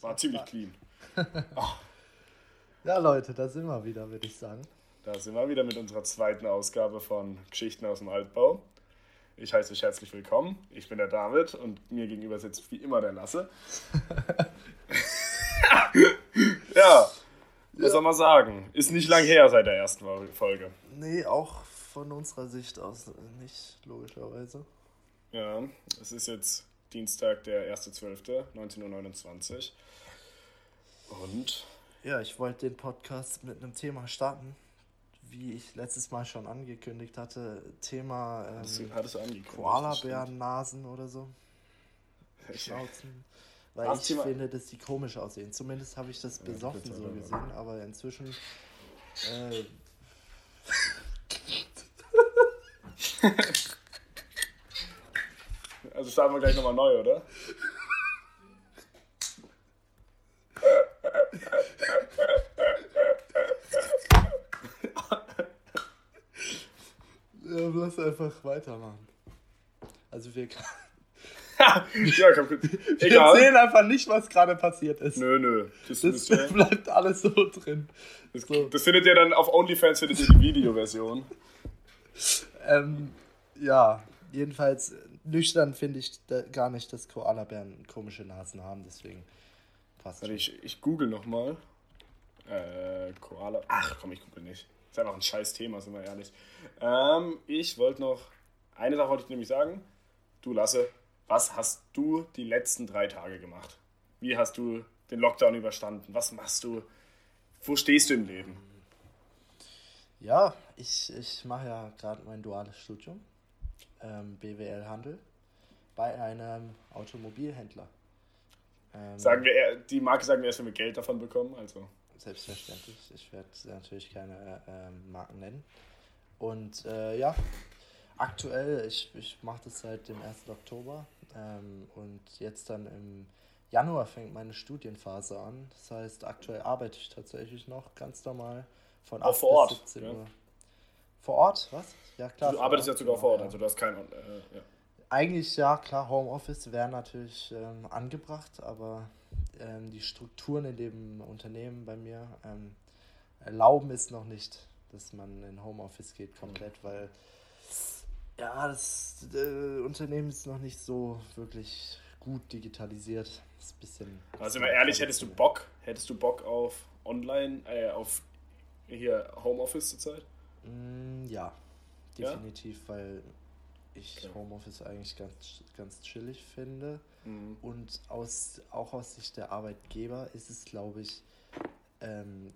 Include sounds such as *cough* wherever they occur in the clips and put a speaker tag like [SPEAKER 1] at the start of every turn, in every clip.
[SPEAKER 1] War ziemlich clean. *laughs*
[SPEAKER 2] Ja, Leute, da sind wir wieder, würde ich sagen.
[SPEAKER 1] Da sind wir wieder mit unserer zweiten Ausgabe von Geschichten aus dem Altbau. Ich heiße euch herzlich willkommen. Ich bin der David und mir gegenüber sitzt wie immer der Lasse. *laughs* ja, was soll man sagen? Ist nicht lang her seit der ersten Folge.
[SPEAKER 2] Nee, auch von unserer Sicht aus nicht, logischerweise.
[SPEAKER 1] Ja, es ist jetzt Dienstag, der 1.12., 19.29 Uhr. Und
[SPEAKER 2] Ja, ich wollte den Podcast mit einem Thema starten. Wie ich letztes Mal schon angekündigt hatte, Thema
[SPEAKER 1] hattest du,
[SPEAKER 2] ähm,
[SPEAKER 1] hattest du angekündigt.
[SPEAKER 2] Koalabärennasen oder so. *laughs* Schnauzen. Weil ich
[SPEAKER 1] Thema-
[SPEAKER 2] finde, dass die komisch aussehen. Zumindest habe ich das besoffen
[SPEAKER 1] bitte,
[SPEAKER 2] so gesehen, aber inzwischen. Äh, *laughs* *laughs*
[SPEAKER 1] Also starten wir gleich nochmal neu, oder?
[SPEAKER 2] ja, lass einfach weitermachen. Also wir, *laughs*
[SPEAKER 1] ja, komm,
[SPEAKER 2] wir
[SPEAKER 1] Egal.
[SPEAKER 2] sehen einfach nicht, was gerade passiert ist.
[SPEAKER 1] Nö, nö. Das,
[SPEAKER 2] Das
[SPEAKER 1] ihr,
[SPEAKER 2] bleibt alles so drin.
[SPEAKER 1] das,
[SPEAKER 2] so.
[SPEAKER 1] das findet ihr dann auf OnlyFans, findet ihr die Videoversion.
[SPEAKER 2] Ähm, ja, jedenfalls nüchtern finde ich da gar nicht, dass Koalabären komische Nasen haben, deswegen passt
[SPEAKER 1] Warte, ich, ich google nochmal. Äh, Koala. Ach komm, ich google nicht. Ist einfach ein scheiß Thema, sind wir ehrlich. Ähm, ich wollte noch. Eine Sache wollte ich nämlich sagen. Du Lasse, was hast du die letzten drei Tage gemacht? Wie hast du den Lockdown überstanden? Was machst du? Wo stehst du im Leben?
[SPEAKER 2] Ja, ich, ich mache ja gerade mein duales Studium, ähm, BWL Handel, bei einem Automobilhändler. Ähm,
[SPEAKER 1] Sagen wir, die Marke sagen wir erst, wenn wir Geld davon bekommen. Also,
[SPEAKER 2] Selbstverständlich. Ich werde natürlich keine ähm, Marken nennen. Und äh, ja, aktuell, ich, ich mache das seit dem 1. Oktober ähm, und jetzt dann im Januar fängt meine Studienphase an. Das heißt, aktuell arbeite ich tatsächlich noch ganz normal von
[SPEAKER 1] Auch
[SPEAKER 2] 8
[SPEAKER 1] vor Ort,
[SPEAKER 2] bis 17
[SPEAKER 1] ja.
[SPEAKER 2] Uhr. Vor Ort, was? Ja, klar.
[SPEAKER 1] du arbeitest ja
[SPEAKER 2] Ort,
[SPEAKER 1] sogar
[SPEAKER 2] genau,
[SPEAKER 1] vor Ort.
[SPEAKER 2] ja.
[SPEAKER 1] Also, du hast kein. Äh, ja.
[SPEAKER 2] Eigentlich ja, klar, Homeoffice wäre natürlich ähm, angebracht, aber ähm, die Strukturen in dem Unternehmen bei mir ähm, erlauben es noch nicht, dass man in Homeoffice geht komplett, weil ja, das äh, Unternehmen ist noch nicht so wirklich gut digitalisiert. Ist bisschen.
[SPEAKER 1] Also, mal ehrlich, hättest du Bock? Hättest du Bock auf Online, äh, auf hier Homeoffice zurzeit?
[SPEAKER 2] Mm, ja,
[SPEAKER 1] Ja?
[SPEAKER 2] definitiv, weil ich
[SPEAKER 1] Okay.
[SPEAKER 2] Homeoffice eigentlich ganz, ganz chillig finde.
[SPEAKER 1] Mhm.
[SPEAKER 2] Und aus, auch aus Sicht der Arbeitgeber ist es, glaube ich, ähm,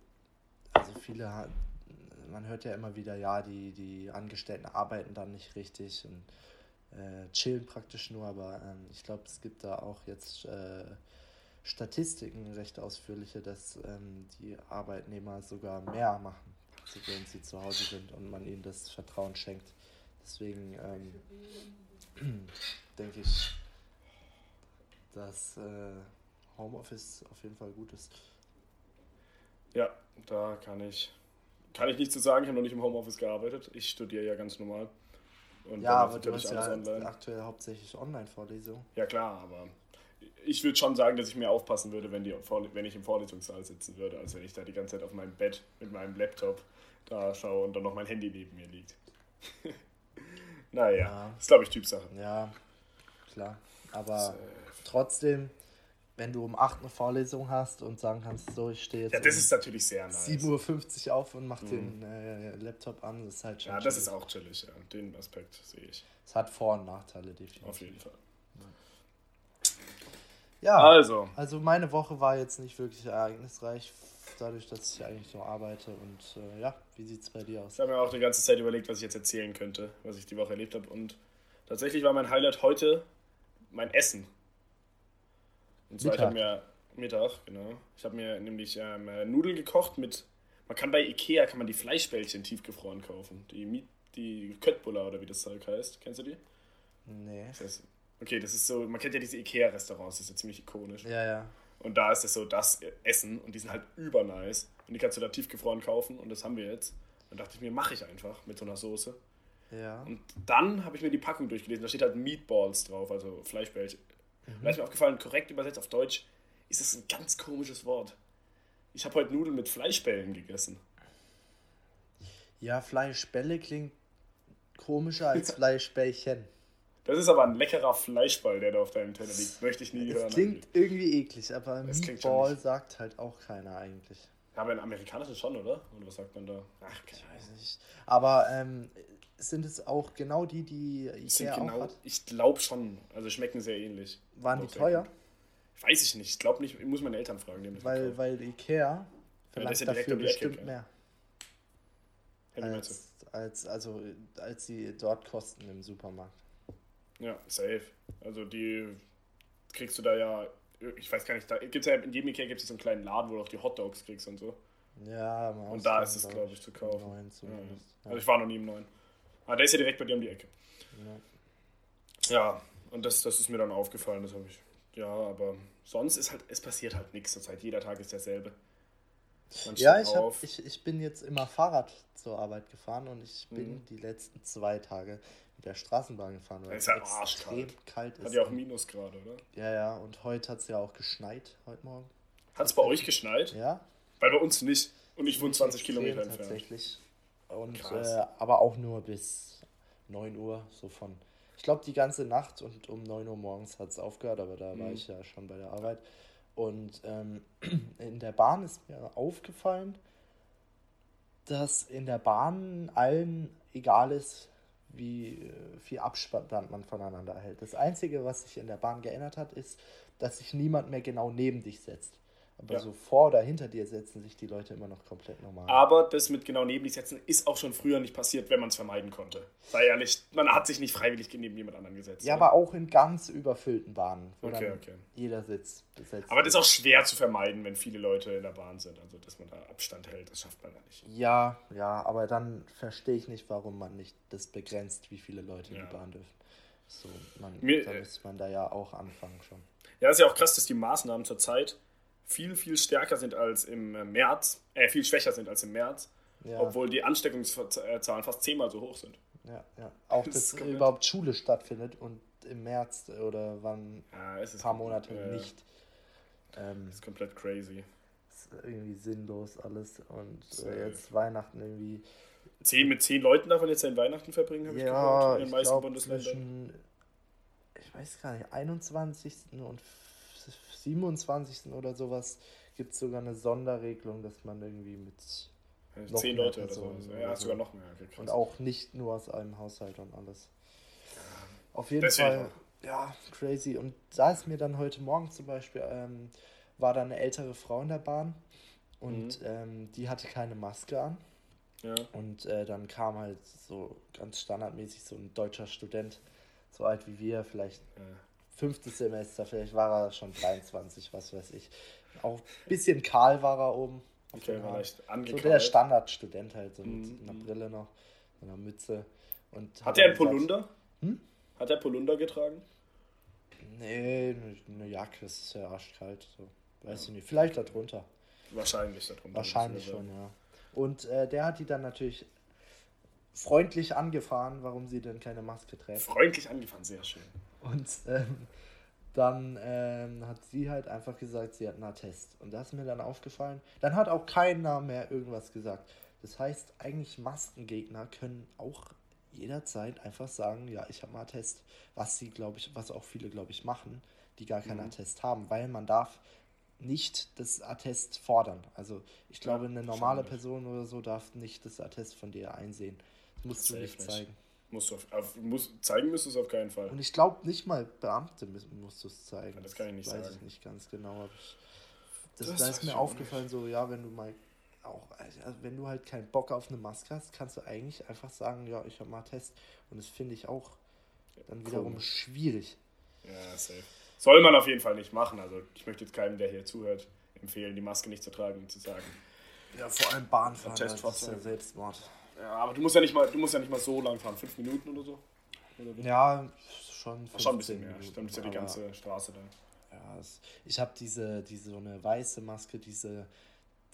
[SPEAKER 2] also viele, man hört ja immer wieder, ja, die, die Angestellten arbeiten dann nicht richtig und äh, chillen praktisch nur, aber ähm, ich glaube, es gibt da auch jetzt äh, Statistiken recht ausführliche, dass ähm, die Arbeitnehmer sogar mehr machen, wenn sie zu Hause sind und man ihnen das Vertrauen schenkt. Deswegen ähm, *clears throat* denke ich, dass äh, Homeoffice auf jeden Fall gut ist.
[SPEAKER 1] Ja, da kann ich, kann ich nichts zu sagen. Ich habe noch nicht im Homeoffice gearbeitet. Ich studiere ja ganz normal. Und
[SPEAKER 2] Ja, aber du hast
[SPEAKER 1] natürlich
[SPEAKER 2] ja
[SPEAKER 1] alles online.
[SPEAKER 2] aktuell hauptsächlich Online-Vorlesungen.
[SPEAKER 1] Ja, klar, aber ich würde schon sagen, dass ich mehr aufpassen würde, wenn, die, wenn ich im Vorlesungssaal sitzen würde, als wenn ich da die ganze Zeit auf meinem Bett mit meinem Laptop da schaue und dann noch mein Handy neben mir liegt. *laughs* naja,
[SPEAKER 2] Ja.
[SPEAKER 1] ist glaube ich Typsache.
[SPEAKER 2] Ja, klar. Aber
[SPEAKER 1] Das, äh,
[SPEAKER 2] trotzdem, wenn du um 8 eine Vorlesung hast und sagen kannst, so, ich stehe jetzt
[SPEAKER 1] ja, das
[SPEAKER 2] um
[SPEAKER 1] ist natürlich sehr nice.
[SPEAKER 2] 7.50 Uhr auf und mach den äh, Laptop an, das ist halt schon
[SPEAKER 1] Ja, das
[SPEAKER 2] chillig.
[SPEAKER 1] ist auch chillig, ja. Den Aspekt sehe ich.
[SPEAKER 2] Es hat Vor- und Nachteile, definitiv.
[SPEAKER 1] Auf jeden Fall.
[SPEAKER 2] Ja,
[SPEAKER 1] Also,
[SPEAKER 2] also meine Woche war jetzt nicht wirklich ereignisreich, dadurch, dass ich eigentlich nur arbeite. Und äh, ja, wie sieht es bei dir aus?
[SPEAKER 1] Ich habe mir auch die ganze Zeit überlegt, was ich jetzt erzählen könnte, was ich die Woche erlebt habe. Und tatsächlich war mein Highlight heute mein Essen. Und zwar, ich habe mir Mittag, genau. Ich habe mir nämlich ähm, äh, Nudeln gekocht mit. Man kann bei Ikea kann man die Fleischbällchen tiefgefroren kaufen. Die Miet, die Köttbullar oder wie das Zeug heißt. Kennst du die?
[SPEAKER 2] Nee.
[SPEAKER 1] Das heißt, okay, das ist so. Man kennt ja diese Ikea-Restaurants, das ist ja ziemlich ikonisch.
[SPEAKER 2] Ja, ja.
[SPEAKER 1] Und da ist es so das Essen und die sind halt übernice. Und die kannst du da tiefgefroren kaufen und das haben wir jetzt. Dann dachte ich mir, mache ich einfach mit so einer Soße.
[SPEAKER 2] Ja.
[SPEAKER 1] Und dann habe ich mir die Packung durchgelesen. Da steht halt Meatballs drauf, also Fleischbällchen. Und da ist mir aufgefallen, korrekt übersetzt auf Deutsch, ist es ein ganz komisches Wort. Ich habe heute Nudeln mit Fleischbällen gegessen.
[SPEAKER 2] Ja, Fleischbälle klingt komischer als *laughs* Fleischbällchen.
[SPEAKER 1] Das ist aber ein leckerer Fleischball, der da auf deinem Teller liegt. Möchte ich nie
[SPEAKER 2] Es
[SPEAKER 1] hören.
[SPEAKER 2] klingt
[SPEAKER 1] eigentlich.
[SPEAKER 2] irgendwie eklig, aber Meatball sagt halt auch keiner eigentlich.
[SPEAKER 1] Ja, aber in amerikanischen schon, oder? Oder was sagt man da? Ach, keine
[SPEAKER 2] Weiß nicht. Aber ähm, sind es auch genau die, die Ikea auch
[SPEAKER 1] genau,
[SPEAKER 2] hat?
[SPEAKER 1] ich glaube schon. Also schmecken sehr ähnlich.
[SPEAKER 2] Waren
[SPEAKER 1] Auch
[SPEAKER 2] die teuer?
[SPEAKER 1] Weiß ich nicht. Ich glaube nicht. Ich muss meine Eltern fragen.
[SPEAKER 2] Weil, weil Ikea verlangt
[SPEAKER 1] ja direkt
[SPEAKER 2] dafür
[SPEAKER 1] um Ecke,
[SPEAKER 2] bestimmt
[SPEAKER 1] gell?
[SPEAKER 2] mehr.
[SPEAKER 1] Ja,
[SPEAKER 2] Als, als, also, als sie dort kosten im Supermarkt.
[SPEAKER 1] Ja, safe. Also die kriegst du da ja. Ich weiß gar nicht, da gibt's ja in jedem Ikea gibt es so einen kleinen Laden, wo du auch die Hotdogs kriegst und so.
[SPEAKER 2] Ja, im
[SPEAKER 1] Und da ist es,
[SPEAKER 2] glaub
[SPEAKER 1] glaube ich, zu kaufen.
[SPEAKER 2] Neuen
[SPEAKER 1] Ja, ja. Also ich war noch nie im neuen. Aber der ist ja direkt bei dir um die Ecke.
[SPEAKER 2] Ja.
[SPEAKER 1] Ja, und das, das ist mir dann aufgefallen, das habe ich. Ja, aber sonst ist halt, es passiert halt nichts zur Zeit. Jeder Tag ist derselbe. Man
[SPEAKER 2] Ja, ich, hab, ich, ich bin jetzt immer Fahrrad zur Arbeit gefahren und ich bin
[SPEAKER 1] Mhm.
[SPEAKER 2] die letzten zwei Tage mit der Straßenbahn gefahren, weil es
[SPEAKER 1] ist ja
[SPEAKER 2] extrem
[SPEAKER 1] arschkalt.
[SPEAKER 2] kalt ist.
[SPEAKER 1] Hat ja auch Minusgrade, oder?
[SPEAKER 2] ja, ja, und heute hat es ja auch geschneit, heute Morgen.
[SPEAKER 1] Hat es bei euch geschneit?
[SPEAKER 2] Ja,
[SPEAKER 1] Weil bei uns nicht. Und ich wohne 20
[SPEAKER 2] extrem
[SPEAKER 1] Kilometer entfernt.
[SPEAKER 2] tatsächlich. Und, äh, aber auch nur bis 9 Uhr, so von. Ich glaube, die ganze Nacht und um 9 Uhr morgens hat es aufgehört, aber da war
[SPEAKER 1] Mhm.
[SPEAKER 2] ich ja schon bei der Arbeit. Und ähm, *clears throat* in der Bahn ist mir aufgefallen, dass in der Bahn allen egal ist, wie äh, viel Abstand man voneinander hält. Das Einzige, was sich in der Bahn geändert hat, ist, dass sich niemand mehr genau neben dich setzt. Aber
[SPEAKER 1] Ja.
[SPEAKER 2] so vor oder hinter dir setzen sich die Leute immer noch komplett normal.
[SPEAKER 1] Aber das mit genau neben dich setzen ist auch schon früher nicht passiert, wenn man es vermeiden konnte. Sei ehrlich, man hat sich nicht freiwillig neben jemand anderen gesetzt.
[SPEAKER 2] Ja,
[SPEAKER 1] oder?
[SPEAKER 2] aber auch in ganz überfüllten Bahnen, wo
[SPEAKER 1] Okay, okay.
[SPEAKER 2] jeder Sitz besetzt
[SPEAKER 1] Aber das ist auch schwer zu vermeiden, wenn viele Leute in der Bahn sind. Also, dass man da Abstand hält, das schafft man ja nicht.
[SPEAKER 2] Ja, ja, aber dann verstehe ich nicht, warum man nicht das begrenzt, wie viele Leute in
[SPEAKER 1] Ja.
[SPEAKER 2] die Bahn dürfen. So, man,
[SPEAKER 1] Mir-
[SPEAKER 2] da müsste man da ja auch anfangen schon.
[SPEAKER 1] Ja, ist ja auch krass, dass die Maßnahmen zurzeit viel, viel stärker sind als im äh, März, äh, viel schwächer sind als im März,
[SPEAKER 2] Ja,
[SPEAKER 1] obwohl die Ansteckungszahlen fast zehnmal so hoch sind.
[SPEAKER 2] ja, ja. Auch, *laughs*
[SPEAKER 1] Das
[SPEAKER 2] dass
[SPEAKER 1] komplett-
[SPEAKER 2] überhaupt Schule stattfindet und im März oder wann
[SPEAKER 1] Ja, es
[SPEAKER 2] ein paar Monate
[SPEAKER 1] äh,
[SPEAKER 2] nicht. Ähm,
[SPEAKER 1] ist komplett crazy.
[SPEAKER 2] ist irgendwie sinnlos alles und
[SPEAKER 1] Safe.
[SPEAKER 2] äh, jetzt Weihnachten irgendwie.
[SPEAKER 1] Zehn, mit zehn Leuten darf man jetzt seinen Weihnachten verbringen, habe ich
[SPEAKER 2] Ja,
[SPEAKER 1] gehört, in den
[SPEAKER 2] ich
[SPEAKER 1] meisten
[SPEAKER 2] glaube
[SPEAKER 1] Bundesländern.
[SPEAKER 2] zwischen, ich weiß gar nicht, 21. und 27. oder sowas gibt es sogar eine Sonderregelung, dass man irgendwie mit noch
[SPEAKER 1] Zehn Leute oder so.
[SPEAKER 2] Personen
[SPEAKER 1] Ja,
[SPEAKER 2] oder
[SPEAKER 1] sogar
[SPEAKER 2] so.
[SPEAKER 1] noch mehr. Okay,
[SPEAKER 2] und auch nicht nur aus einem Haushalt und alles. Auf jeden
[SPEAKER 1] Deswegen
[SPEAKER 2] Fall, ja, crazy. Und da ist mir dann heute Morgen zum Beispiel, ähm, war da eine ältere Frau in der Bahn und
[SPEAKER 1] Mhm.
[SPEAKER 2] ähm, die hatte keine Maske an.
[SPEAKER 1] ja.
[SPEAKER 2] Und äh, dann kam halt so ganz standardmäßig so ein deutscher Student, so alt wie wir, vielleicht
[SPEAKER 1] Ja.
[SPEAKER 2] Fünftes Semester, vielleicht war er schon 23, was weiß ich. Auch ein bisschen kahl war er oben.
[SPEAKER 1] Okay,
[SPEAKER 2] den
[SPEAKER 1] war
[SPEAKER 2] Haaren.
[SPEAKER 1] leicht
[SPEAKER 2] So der Standardstudent halt, so mit
[SPEAKER 1] Mhm,
[SPEAKER 2] einer
[SPEAKER 1] mhm.
[SPEAKER 2] Brille noch, einer Mütze. Und
[SPEAKER 1] Hat er einen
[SPEAKER 2] gesagt,
[SPEAKER 1] Polunder?
[SPEAKER 2] Hm?
[SPEAKER 1] Hat er Polunder getragen?
[SPEAKER 2] Nee, eine- Jacke, ist ja arschkalt. So. Weiß ich nicht, vielleicht darunter.
[SPEAKER 1] Wahrscheinlich darunter.
[SPEAKER 2] Wahrscheinlich schon, ja. Und äh, der hat die dann natürlich freundlich angefahren, warum sie denn keine Maske trägt.
[SPEAKER 1] Freundlich angefangen, sehr schön.
[SPEAKER 2] Und ähm, dann ähm, hat sie halt einfach gesagt, sie hat einen Attest. Und das ist mir dann aufgefallen. Dann hat auch keiner mehr irgendwas gesagt. Das heißt, eigentlich Maskengegner können auch jederzeit einfach sagen, ja, ich habe einen Attest. Was sie, glaube ich, was auch viele, glaube ich, machen, die gar keinen
[SPEAKER 1] Mhm.
[SPEAKER 2] Attest haben, weil man darf nicht das Attest fordern. Also ich glaube,
[SPEAKER 1] Ja,
[SPEAKER 2] eine normale. Person oder so darf nicht das Attest von dir einsehen. Das musst du
[SPEAKER 1] Safe
[SPEAKER 2] nicht
[SPEAKER 1] nicht.
[SPEAKER 2] zeigen.
[SPEAKER 1] Musst du auf, auf, muss, zeigen müsst du es auf keinen Fall.
[SPEAKER 2] Und ich glaube nicht mal Beamte musst du es zeigen.
[SPEAKER 1] Das kann ich nicht
[SPEAKER 2] weiß
[SPEAKER 1] sagen.
[SPEAKER 2] ich nicht ganz genau. Aber ich, das,
[SPEAKER 1] Das
[SPEAKER 2] da
[SPEAKER 1] weiß
[SPEAKER 2] ist mir aufgefallen, so, ja, wenn du mal auch, also wenn du halt keinen Bock auf eine Maske hast, kannst du eigentlich einfach sagen, ja, ich habe mal einen Test. Und das finde ich auch dann wiederum
[SPEAKER 1] Komisch.
[SPEAKER 2] schwierig.
[SPEAKER 1] Ja, safe. Soll man auf jeden Fall nicht machen. Also ich möchte jetzt keinem, der hier zuhört, empfehlen, die Maske nicht zu tragen und zu sagen.
[SPEAKER 2] Ja, vor allem Bahnfahren, das ist ja. Selbstmord.
[SPEAKER 1] Ja, aber du musst ja nicht mal, du musst ja nicht mal so lang fahren, fünf Minuten oder so. Oder?
[SPEAKER 2] Ja, schon
[SPEAKER 1] Ach, schon ein
[SPEAKER 2] 15
[SPEAKER 1] bisschen mehr.
[SPEAKER 2] Minuten,
[SPEAKER 1] Dann ist ja die ganze Straße da.
[SPEAKER 2] Ja, ich habe diese, diese so eine weiße Maske, diese,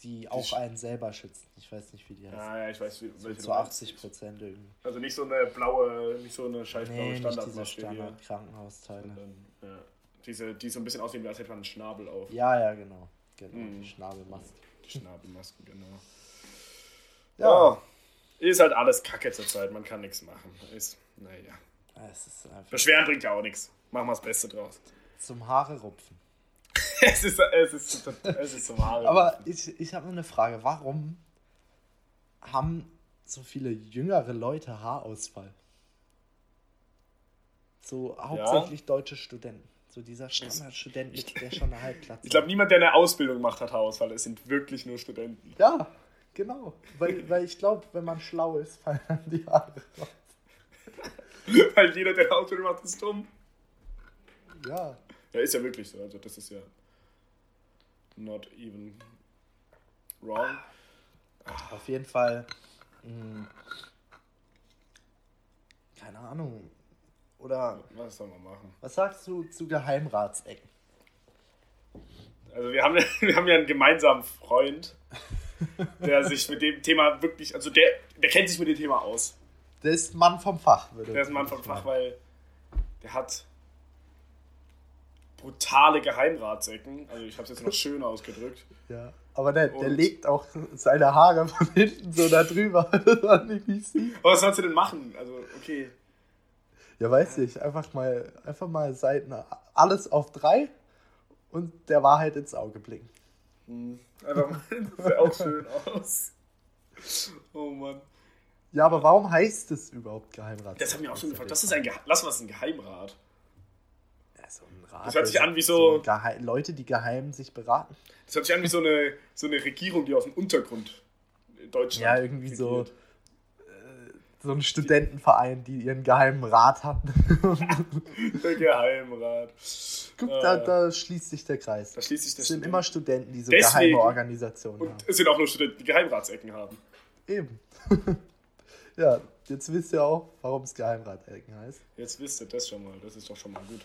[SPEAKER 2] die auch einen selber schützt. Ich weiß nicht, wie die heißt.
[SPEAKER 1] Ja, ja, ich weiß, wie,
[SPEAKER 2] so zu
[SPEAKER 1] du meinst.
[SPEAKER 2] 80 Prozent irgendwie.
[SPEAKER 1] Also nicht so eine blaue, nicht so eine scheiß blaue
[SPEAKER 2] Nee,
[SPEAKER 1] Standardmaske sondern, Ja, Diese, die so ein bisschen aussehen, als hätte man einen Schnabel auf.
[SPEAKER 2] Ja, ja, genau. Genau,
[SPEAKER 1] Mhm.
[SPEAKER 2] die Schnabelmaske.
[SPEAKER 1] Die Schnabelmasken, genau.
[SPEAKER 2] Ja.
[SPEAKER 1] Ja. Ist halt alles Kacke zurzeit, man kann nichts machen. Ist, naja.
[SPEAKER 2] Ist
[SPEAKER 1] Beschweren bringt ja auch nichts. Machen wir das Beste draus.
[SPEAKER 2] zum Haare rupfen. *laughs*
[SPEAKER 1] es ist, es ist, es ist zum Haare.
[SPEAKER 2] Aber ich, ich habe nur eine Frage. Warum haben so viele jüngere Leute Haarausfall? So hauptsächlich deutsche Studenten. So dieser Standardstudent, der schon eine Halbplatz
[SPEAKER 1] Ich glaube, niemand, der eine Ausbildung gemacht hat, Haarausfall. Es sind wirklich nur Studenten.
[SPEAKER 2] Ja, genau. Weil, *laughs* weil ich glaube, wenn man schlau ist, fallen dann die Haare raus. *laughs*
[SPEAKER 1] Weil jeder, der Ausbildung macht, ist dumm.
[SPEAKER 2] Ja.
[SPEAKER 1] Ja, ist ja wirklich so. Also, das ist ja not even wrong.
[SPEAKER 2] Auf jeden Fall. Mh, keine Ahnung. Oder
[SPEAKER 1] Was soll man machen?
[SPEAKER 2] was sagst du zu Geheimratsecken?
[SPEAKER 1] Also, wir haben, *laughs* wir haben ja einen gemeinsamen Freund, der sich mit dem Thema wirklich, also der, der kennt sich mit dem Thema aus.
[SPEAKER 2] Der ist Mann vom Fach, würde
[SPEAKER 1] Der ist ein Mann vom Fach, weil der hat brutale Geheimratsecken. Also, ich habe es jetzt noch schön ausgedrückt.
[SPEAKER 2] Ja. Aber der, der legt auch seine Haare von hinten so da drüber, *laughs* dass man die nicht sieht.
[SPEAKER 1] Aber was sollst du denn machen? Also, okay.
[SPEAKER 2] Ja, weiß ich. Einfach mal, einfach mal Seiten, alles auf drei und der Wahrheit ins Auge blicken.
[SPEAKER 1] Einfach mal, *laughs* das sieht auch schön aus. Oh Mann.
[SPEAKER 2] Ja, aber warum heißt es überhaupt Geheimrat?
[SPEAKER 1] Das haben wir auch schon gefragt. Das ist ein Gehe Lass was ein Geheimrat.
[SPEAKER 2] Ja, so ein Rat,
[SPEAKER 1] Das hört sich
[SPEAKER 2] also
[SPEAKER 1] an wie so-
[SPEAKER 2] Geheim Leute, die geheim sich beraten.
[SPEAKER 1] Das hört sich an wie so eine, so eine Regierung, die aus dem Untergrund in Deutschland.
[SPEAKER 2] Ja, irgendwie so,
[SPEAKER 1] regiert.
[SPEAKER 2] so ein Studentenverein, die ihren geheimen Rat hatten. *laughs*
[SPEAKER 1] Der Geheimrat.
[SPEAKER 2] Guck,
[SPEAKER 1] Äh,
[SPEAKER 2] da, da schließt sich der Kreis.
[SPEAKER 1] Da schließt sich
[SPEAKER 2] Es
[SPEAKER 1] das
[SPEAKER 2] sind immer Studenten, die so
[SPEAKER 1] Deswegen-
[SPEAKER 2] geheime Organisationen
[SPEAKER 1] Und
[SPEAKER 2] haben.
[SPEAKER 1] es sind auch nur Studenten, die Geheimratsecken haben.
[SPEAKER 2] Eben. *laughs* ja, jetzt wisst ihr auch, warum es Geheimratsecken heißt.
[SPEAKER 1] Jetzt wisst ihr das schon mal. Das ist doch schon mal gut.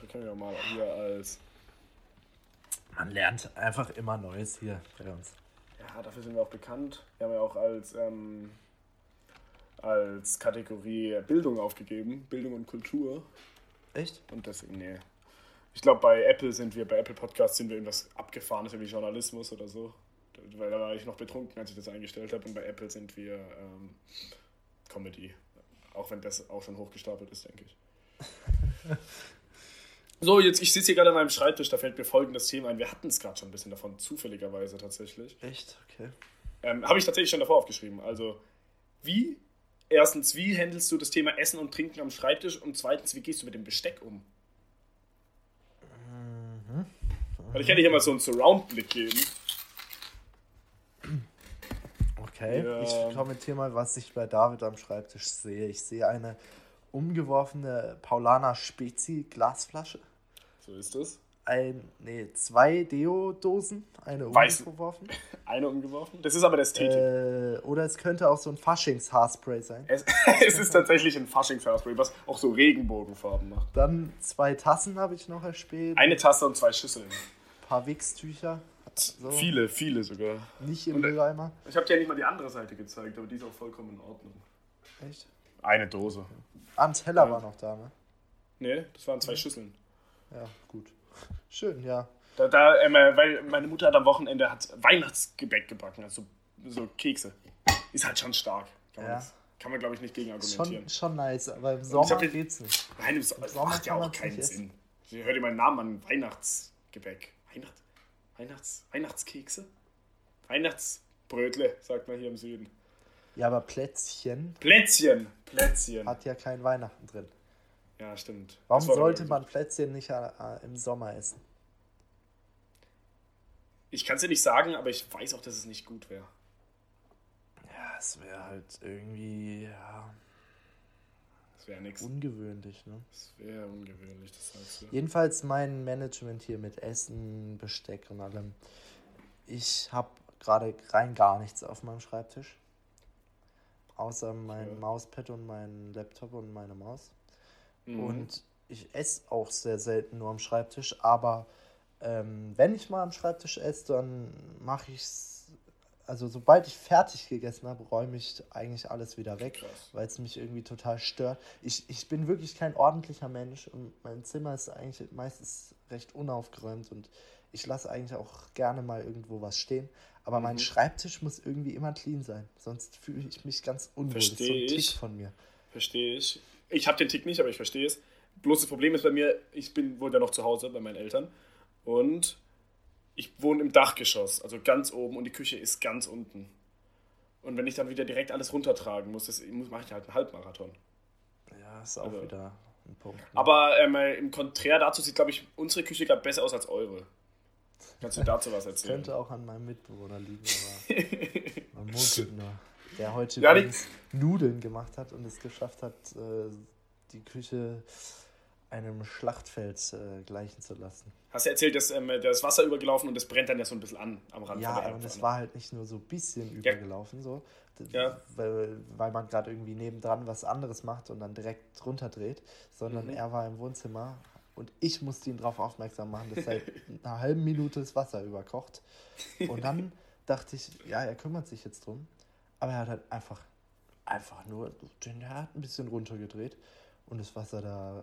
[SPEAKER 1] Das können wir mal hier als.
[SPEAKER 2] Man lernt einfach immer Neues hier bei uns.
[SPEAKER 1] Ja, dafür sind wir auch bekannt. Wir haben ja auch als, ähm, als Kategorie Bildung aufgegeben. Bildung und Kultur.
[SPEAKER 2] Echt?
[SPEAKER 1] Und deswegen, nee. Ich glaube, bei Apple sind wir, bei Apple Podcasts sind wir irgendwas Abgefahrenes, wie Journalismus oder so. Weil da war ich noch betrunken, als ich das eingestellt habe. Und bei Apple sind wir ähm, Comedy. Auch wenn das auch schon hochgestapelt ist, denke ich. *laughs* So, jetzt, ich sitze hier gerade an meinem Schreibtisch, da fällt mir folgendes Thema ein. Wir hatten es gerade schon ein bisschen davon, zufälligerweise tatsächlich.
[SPEAKER 2] Echt? Okay.
[SPEAKER 1] Ähm, Habe ich tatsächlich schon davor aufgeschrieben. Also, wie, erstens, wie handelst du das Thema Essen und Trinken am Schreibtisch? Und zweitens, wie gehst du mit dem Besteck um? Weil ich kann dir hier mal so einen Surround-Blick geben.
[SPEAKER 2] Okay,
[SPEAKER 1] Ja.
[SPEAKER 2] ich kommentiere mal, was ich bei David am Schreibtisch sehe. Ich sehe eine umgeworfene Paulaner Spezi Glasflasche.
[SPEAKER 1] So ist es.
[SPEAKER 2] Ein, nee, zwei Deo-Dosen, eine
[SPEAKER 1] Weiß-
[SPEAKER 2] umgeworfen. *laughs*
[SPEAKER 1] Eine umgeworfen. Das ist aber der Ästhetik.
[SPEAKER 2] Äh, oder es könnte auch so ein Faschings-Haarspray sein.
[SPEAKER 1] Es, *laughs* es ist tatsächlich ein Faschings-Haarspray, was auch so Regenbogenfarben macht.
[SPEAKER 2] Dann zwei Tassen habe ich noch erspäht.
[SPEAKER 1] Eine Tasse und zwei Schüsseln.
[SPEAKER 2] Ein paar Wichstücher. So,
[SPEAKER 1] Viele, viele sogar.
[SPEAKER 2] Nicht im
[SPEAKER 1] Und-
[SPEAKER 2] Mülleimer.
[SPEAKER 1] Ich habe dir ja nicht mal die andere Seite gezeigt, aber die ist auch vollkommen in Ordnung.
[SPEAKER 2] Echt?
[SPEAKER 1] Eine Dose.
[SPEAKER 2] Ah, ein Teller
[SPEAKER 1] Ja.
[SPEAKER 2] war noch da, ne?
[SPEAKER 1] Nee, das waren zwei Schüsseln.
[SPEAKER 2] Ja, gut. Schön, ja.
[SPEAKER 1] Da, da äh, weil meine Mutter hat am Wochenende hat Weihnachtsgebäck gebacken, also so Kekse. Ist halt schon stark. Kann man,
[SPEAKER 2] Ja.
[SPEAKER 1] das- kann man glaube ich, nicht gegen
[SPEAKER 2] Schon,
[SPEAKER 1] argumentieren.
[SPEAKER 2] schon nice, aber im
[SPEAKER 1] ich
[SPEAKER 2] Sommer
[SPEAKER 1] hab jetzt-
[SPEAKER 2] geht's nicht.
[SPEAKER 1] Nein, das das
[SPEAKER 2] Sommer
[SPEAKER 1] macht ja auch keinen Sinn. Sie hört ihr meinen Namen an, Weihnachtsgebäck. Weihnachts, Weihnachts, Weihnachtskekse? Weihnachtsbrötle, sagt man hier im Süden.
[SPEAKER 2] Ja, aber Plätzchen
[SPEAKER 1] Plätzchen, Plätzchen.
[SPEAKER 2] hat ja kein Weihnachten drin.
[SPEAKER 1] Ja, stimmt.
[SPEAKER 2] Warum
[SPEAKER 1] war-
[SPEAKER 2] sollte man Plätzchen nicht äh, im Sommer essen?
[SPEAKER 1] Ich kann es dir nicht sagen, aber ich weiß auch, dass es nicht gut wäre.
[SPEAKER 2] Ja, es wäre halt irgendwie ja,
[SPEAKER 1] Das wäre nichts.
[SPEAKER 2] ungewöhnlich. Ne?
[SPEAKER 1] Das wäre ungewöhnlich, das sagst du.
[SPEAKER 2] Jedenfalls mein Management hier mit Essen, Besteck und allem. Ich habe gerade rein gar nichts auf meinem Schreibtisch. Außer mein
[SPEAKER 1] Ja.
[SPEAKER 2] Mauspad und mein Laptop und meine Maus.
[SPEAKER 1] Mhm.
[SPEAKER 2] Und ich esse auch sehr selten nur am Schreibtisch, aber ähm, wenn ich mal am Schreibtisch esse, dann mache ich es, also sobald ich fertig gegessen habe, räume ich eigentlich alles wieder weg, weil es mich irgendwie total stört. Ich, ich bin wirklich kein ordentlicher Mensch und mein Zimmer ist eigentlich meistens recht unaufgeräumt und ich lasse eigentlich auch gerne mal irgendwo was stehen. Aber mhm. mein Schreibtisch muss irgendwie immer clean sein, sonst fühle ich mich ganz unwohl. Verstehe
[SPEAKER 1] das ist so ein Tick von mir. Verstehe ich. Ich habe den Tick nicht, aber ich verstehe es. Bloß das Problem ist bei mir, ich bin wohl ja noch zu Hause bei meinen Eltern und ich wohne im Dachgeschoss, also ganz oben und die Küche ist ganz unten. Und wenn ich dann wieder direkt alles runtertragen muss, das mache ich halt einen Halbmarathon.
[SPEAKER 2] Ja, ist auch also, wieder ein Punkt. Ne?
[SPEAKER 1] Aber ähm, im Konträr dazu sieht, glaube ich, unsere Küche gerade besser aus als eure. Kannst du dazu was erzählen?
[SPEAKER 2] könnte auch an meinem Mitbewohner liegen, aber *laughs* man munkelt nur. Der heute ja, Nudeln gemacht hat und es geschafft hat, äh, die Küche einem Schlachtfeld äh, gleichen zu lassen.
[SPEAKER 1] Hast du erzählt, dass ähm, das Wasser übergelaufen und das brennt dann ja so ein bisschen an am Rand.
[SPEAKER 2] Ja, aber das war halt nicht nur so ein bisschen übergelaufen, so, ja. weil, weil man gerade irgendwie nebendran was anderes macht und dann direkt runterdreht, sondern mhm. er war im Wohnzimmer und ich musste ihn darauf aufmerksam machen, dass *laughs* seit einer halben Minute das Wasser überkocht. Und dann dachte ich, ja, er kümmert sich jetzt drum, aber er hat halt einfach, einfach nur den Herd ein bisschen runtergedreht und das Wasser da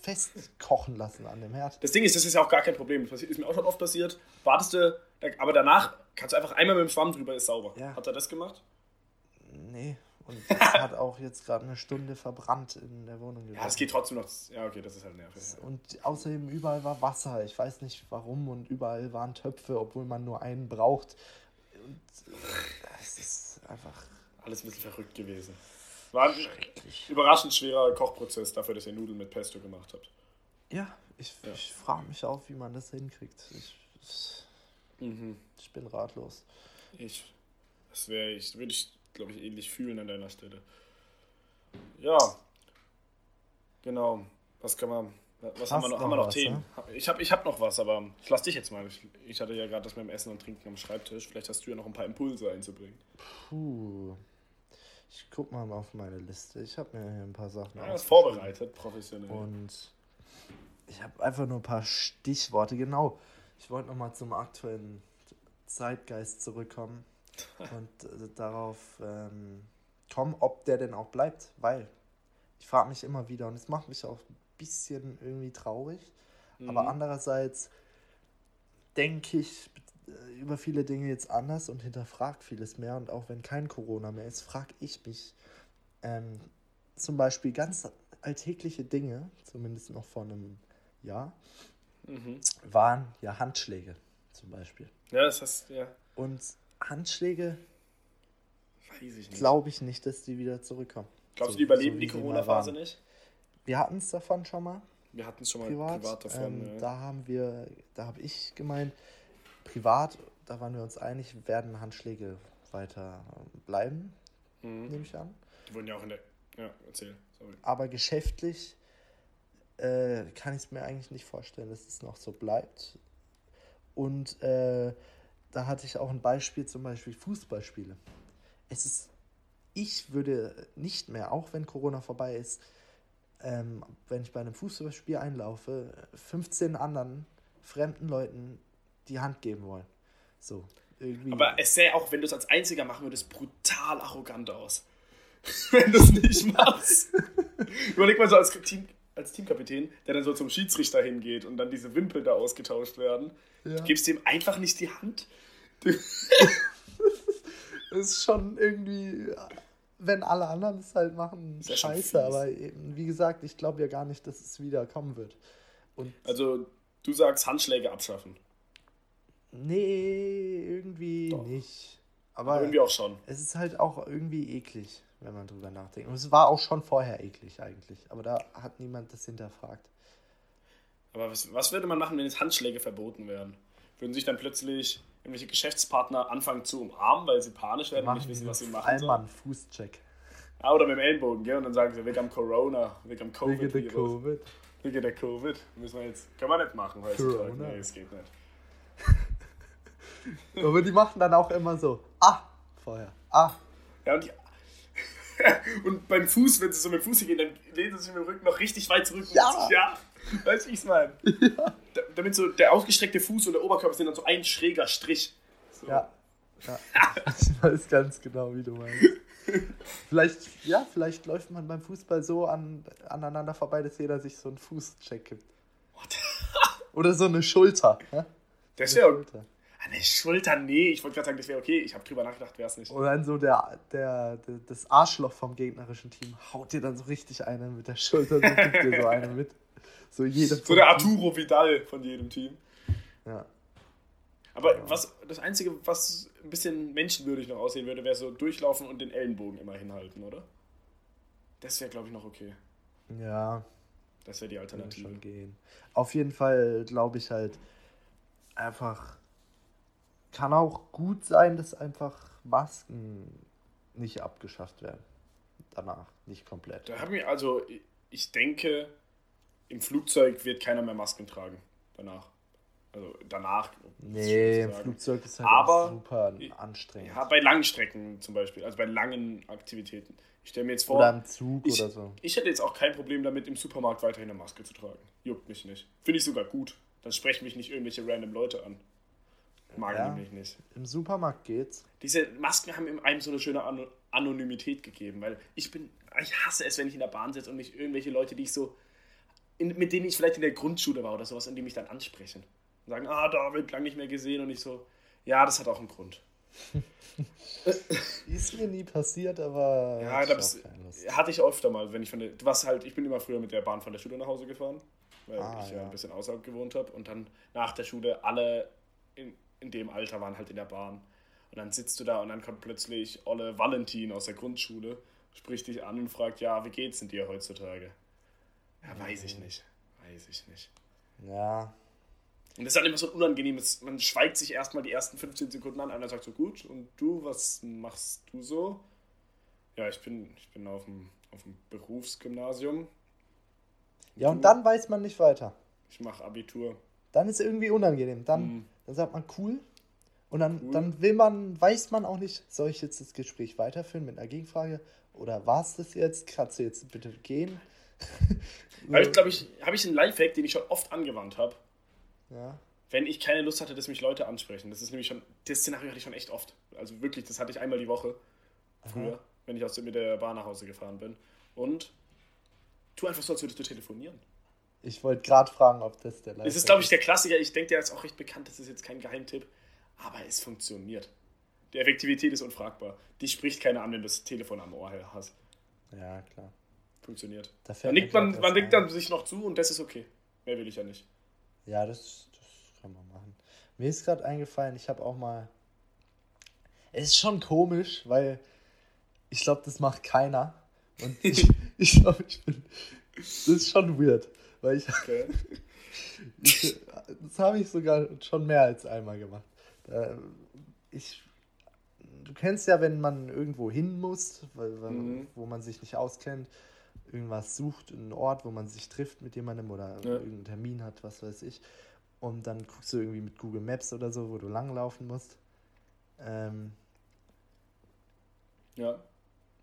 [SPEAKER 2] festkochen lassen an dem Herd.
[SPEAKER 1] Das Ding ist, das ist ja auch gar kein Problem. Das ist mir auch schon oft passiert. Wartest du, aber danach kannst du einfach einmal mit dem Schwamm drüber, ist sauber. Ja. Hat er das gemacht?
[SPEAKER 2] Nee. Und das *laughs* hat auch jetzt gerade eine Stunde verbrannt in der Wohnung.
[SPEAKER 1] Gewesen. Ja, es geht trotzdem noch. Ja, okay, das ist halt nervig.
[SPEAKER 2] Und außerdem überall war Wasser. Ich weiß nicht warum. Und überall waren Töpfe, obwohl man nur einen braucht. Und es ist einfach.
[SPEAKER 1] Alles ein bisschen verrückt gewesen. War ein überraschend schwerer Kochprozess dafür, dass ihr Nudeln mit Pesto gemacht habt.
[SPEAKER 2] Ja, ich, ja. ich frage mich auch, wie man das hinkriegt. Ich, ich, mhm. ich bin ratlos.
[SPEAKER 1] Ich, das wäre ich, würde ich, glaube ich, ähnlich fühlen an deiner Stelle. Ja, genau. Was kann man, was haben wir noch? Haben wir noch was, Themen? Ne? Ich habe ich hab noch was, aber ich lasse dich jetzt mal. Ich, ich hatte ja gerade das mit dem Essen und Trinken am Schreibtisch. Vielleicht hast du ja noch ein paar Impulse einzubringen.
[SPEAKER 2] Puh. Ich guck mal auf meine Liste. Ich habe mir hier ein paar Sachen
[SPEAKER 1] ja, vorbereitet, professionell.
[SPEAKER 2] Und ich habe einfach nur ein paar Stichworte. Genau. Ich wollte nochmal zum aktuellen Zeitgeist zurückkommen *laughs* und äh, darauf ähm, kommen, ob der denn auch bleibt. Weil ich frage mich immer wieder und es macht mich auch ein bisschen irgendwie traurig. Mhm. Aber andererseits denke ich, äh, über viele Dinge jetzt anders und hinterfragt vieles mehr. Und auch wenn kein Corona mehr ist, frage ich mich ähm, zum Beispiel ganz alltägliche Dinge, zumindest noch vor einem Jahr, mhm. waren ja Handschläge zum Beispiel.
[SPEAKER 1] Ja, das heißt, ja.
[SPEAKER 2] Und Handschläge glaube ich nicht, dass die wieder zurückkommen.
[SPEAKER 1] Glaubst so, du, die überleben so die Corona-Phase nicht?
[SPEAKER 2] Wir hatten es davon schon mal.
[SPEAKER 1] Wir hatten es schon mal privat, privat davon.
[SPEAKER 2] Ähm, ja. Da haben wir, da habe ich gemeint, privat, da waren wir uns einig, werden Handschläge weiter bleiben, mhm. nehme ich an.
[SPEAKER 1] Die wurden ja auch in der. Ja, erzähl. Sorry.
[SPEAKER 2] Aber geschäftlich äh, kann ich es mir eigentlich nicht vorstellen, dass es noch so bleibt. Und äh, da hatte ich auch ein Beispiel, zum Beispiel Fußballspiele. Es ist, ich würde nicht mehr, auch wenn Corona vorbei ist, ähm, wenn ich bei einem Fußballspiel einlaufe, 15 anderen fremden Leuten die Hand geben wollen. So,
[SPEAKER 1] irgendwie. Aber es sähe auch, wenn du es als Einziger machen würdest, brutal arrogant aus. *laughs* wenn du es nicht machst. *laughs* Überleg mal so als, Team, als Teamkapitän, der dann so zum Schiedsrichter hingeht und dann diese Wimpel da ausgetauscht werden. Ja. Du gibst dem einfach nicht die Hand. *laughs*
[SPEAKER 2] das ist schon irgendwie, wenn alle anderen es halt machen, ja scheiße. Aber eben, wie gesagt, ich glaube ja gar nicht, dass es wieder kommen wird. Und
[SPEAKER 1] also, du sagst Handschläge abschaffen.
[SPEAKER 2] Nee, irgendwie Doch. nicht. Aber
[SPEAKER 1] irgendwie auch schon.
[SPEAKER 2] Es ist halt auch irgendwie eklig, wenn man drüber nachdenkt. Und es war auch schon vorher eklig eigentlich. Aber da hat niemand das hinterfragt.
[SPEAKER 1] Aber was, was würde man machen, wenn jetzt Handschläge verboten wären? Würden sich dann plötzlich irgendwelche Geschäftspartner anfangen zu umarmen, weil sie panisch werden und nicht wissen, was sie machen
[SPEAKER 2] sollen? Einmal Fußcheck.
[SPEAKER 1] Ah, oder mit dem Ellenbogen, gell? Und dann sagen sie, weg am Corona, weg am Covid. Wegen der Covid. Wegen der Covid. Müssen wir jetzt, können wir nicht machen heutzutage. Corona. Nee, es geht nicht. *laughs*
[SPEAKER 2] Aber die machen dann auch immer so, ah, vorher, ah.
[SPEAKER 1] Ja, und, die, *laughs* und beim Fuß, wenn sie so mit dem Fuß gehen, dann lehnen sie sich mit dem Rücken noch richtig weit zurück.
[SPEAKER 2] Ja.
[SPEAKER 1] Sich, ja. *laughs* Weißt du, wie ich es meine? Ja. Damit so der ausgestreckte Fuß und der Oberkörper sind dann so ein schräger Strich. So.
[SPEAKER 2] Ja. ja. Ich weiß ganz genau, wie du meinst. Vielleicht, ja, vielleicht läuft man beim Fußball so an, aneinander vorbei, dass jeder sich so einen Fußcheck gibt. What? *laughs* Oder so eine Schulter. Ja?
[SPEAKER 1] Das wäre eine Schulter, nee. Ich wollte gerade sagen, das wäre okay. Ich habe drüber nachgedacht, wäre es nicht.
[SPEAKER 2] Und dann so der, der, der, das Arschloch vom gegnerischen Team haut dir dann so richtig eine mit der Schulter, so gibt dir so eine mit.
[SPEAKER 1] So, so der Arturo Vidal von jedem Team. Ja. Aber ja. was das Einzige, was ein bisschen menschenwürdig noch aussehen würde, wäre so durchlaufen und den Ellenbogen immer hinhalten, oder? Das wäre, glaube ich, noch okay. Ja. Das wäre die Alternative.
[SPEAKER 2] Schon gehen. Auf jeden Fall glaube ich halt einfach kann auch gut sein, dass einfach Masken nicht abgeschafft werden. Danach, nicht komplett.
[SPEAKER 1] Da haben wir also, ich denke, im Flugzeug wird keiner mehr Masken tragen. Danach. Also danach. Nee, im Flugzeug ist halt Aber, super anstrengend. Ja, bei langen Strecken zum Beispiel, also bei langen Aktivitäten. Ich stelle mir jetzt vor. Oder im Zug ich, oder so. Ich hätte jetzt auch kein Problem damit, im Supermarkt weiterhin eine Maske zu tragen. Juckt mich nicht. Finde ich sogar gut. Dann sprechen mich nicht irgendwelche random Leute an. Mag
[SPEAKER 2] ja, ich nicht. Im Supermarkt geht's.
[SPEAKER 1] Diese Masken haben einem so eine schöne An Anonymität gegeben, weil ich bin, ich hasse es, wenn ich in der Bahn sitze und mich irgendwelche Leute, die ich so, in, mit denen ich vielleicht in der Grundschule war oder sowas, und die mich dann ansprechen. Und sagen, ah, David, lang nicht mehr gesehen. Und ich so, ja, das hat auch einen Grund. *laughs*
[SPEAKER 2] ist mir nie passiert, aber. Ja,
[SPEAKER 1] das hatte ich öfter mal, wenn ich von der. Warst halt, ich bin immer früher mit der Bahn von der Schule nach Hause gefahren, weil ah, ich ja ein bisschen außerhalb gewohnt habe. Und dann nach der Schule alle in, in dem Alter waren halt in der Bahn. Und dann sitzt du da und dann kommt plötzlich Olle Valentin aus der Grundschule, spricht dich an und fragt, ja, wie geht's denn dir heutzutage? Ja, weiß ich nicht. Weiß ich nicht. Ja. Und das ist dann immer so ein unangenehmes, man schweigt sich erstmal die ersten 15 Sekunden an, einer sagt so, gut, und du, was machst du so? Ja, ich bin, ich bin auf dem, auf dem Berufsgymnasium.
[SPEAKER 2] Ja, und du? dann weiß man nicht weiter.
[SPEAKER 1] Ich mache Abitur.
[SPEAKER 2] Dann ist es irgendwie unangenehm. Dann, mm. dann sagt man cool. Und dann, cool. dann will man, weiß man auch nicht, soll ich jetzt das Gespräch weiterführen mit einer Gegenfrage? Oder war es das jetzt? Kannst du jetzt bitte gehen? *laughs*
[SPEAKER 1] Habe ich, glaube ich, habe ich einen Lifehack, den ich schon oft angewandt habe. Ja. Wenn ich keine Lust hatte, dass mich Leute ansprechen. Das ist nämlich schon, das Szenario hatte ich schon echt oft. Also wirklich, das hatte ich einmal die Woche. Früher, Aha. wenn ich aus, mit der Bahn nach Hause gefahren bin. Und tu einfach so, als würdest du telefonieren.
[SPEAKER 2] Ich wollte gerade fragen, ob das
[SPEAKER 1] der Lifehack ist. Das ist, glaube ich, der Klassiker. Ich denke, der ist auch recht bekannt. Das ist jetzt kein Geheimtipp. Aber es funktioniert. Die Effektivität ist unfragbar. Die spricht keiner an, wenn du das Telefon am Ohr hast. Ja, klar. Funktioniert. Da man nickt, man, man nickt dann sich noch zu und das ist okay. Mehr will ich ja nicht.
[SPEAKER 2] Ja, das, das kann man machen. Mir ist gerade eingefallen, ich habe auch mal. Es ist schon komisch, weil ich glaube, das macht keiner. Und *laughs* ich, ich glaube, ich bin. Das ist schon weird. Weil ich. Okay. *laughs* ich das habe ich sogar schon mehr als einmal gemacht. Ich. Du kennst ja, wenn man irgendwo hin muss, weil, mhm. wo man sich nicht auskennt, irgendwas sucht, einen Ort, wo man sich trifft mit jemandem oder ja. irgendeinen Termin hat, was weiß ich. Und dann guckst du irgendwie mit Google Maps oder so, wo du langlaufen musst. Ähm, ja.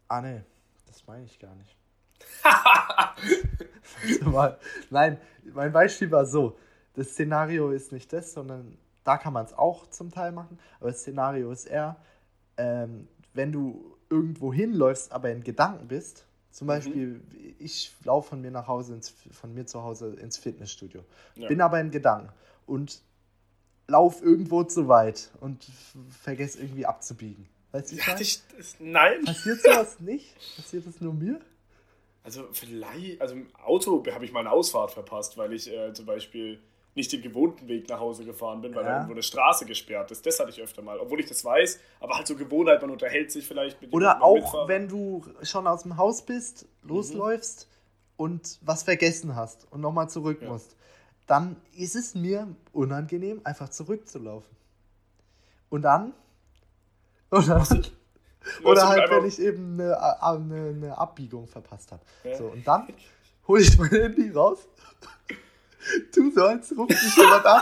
[SPEAKER 2] Ah, ne, das meine ich gar nicht. *laughs* Nein, mein Beispiel war so: Das Szenario ist nicht das, sondern da kann man es auch zum Teil machen. Aber das Szenario ist eher, ähm, wenn du irgendwo hinläufst, aber in Gedanken bist, zum mhm. Beispiel, mhm. ich laufe von mir nach Hause, ins, von mir zu Hause ins Fitnessstudio. Ja. Bin aber in Gedanken und lauf irgendwo zu weit und vergesse irgendwie abzubiegen. Weißt du, ja, ich, nein. Passiert sowas *laughs* nicht? Passiert das nur mir?
[SPEAKER 1] Also vielleicht, also im Auto habe ich mal eine Ausfahrt verpasst, weil ich äh, zum Beispiel nicht den gewohnten Weg nach Hause gefahren bin, weil ja. da irgendwo eine Straße gesperrt ist. Das hatte ich öfter mal, obwohl ich das weiß, aber halt so Gewohnheit, man unterhält sich vielleicht
[SPEAKER 2] mit Oder auch, Mitfahrer. wenn du schon aus dem Haus bist, losläufst mhm. und was vergessen hast und nochmal zurück ja. musst, dann ist es mir unangenehm, einfach zurückzulaufen. Und dann. *laughs* Oder, *laughs* oder halt, wenn ich eben eine, eine, eine Abbiegung verpasst habe. Ja. So, und dann hole ich mein Handy raus *laughs* Tu so, als ruft mich jemand an.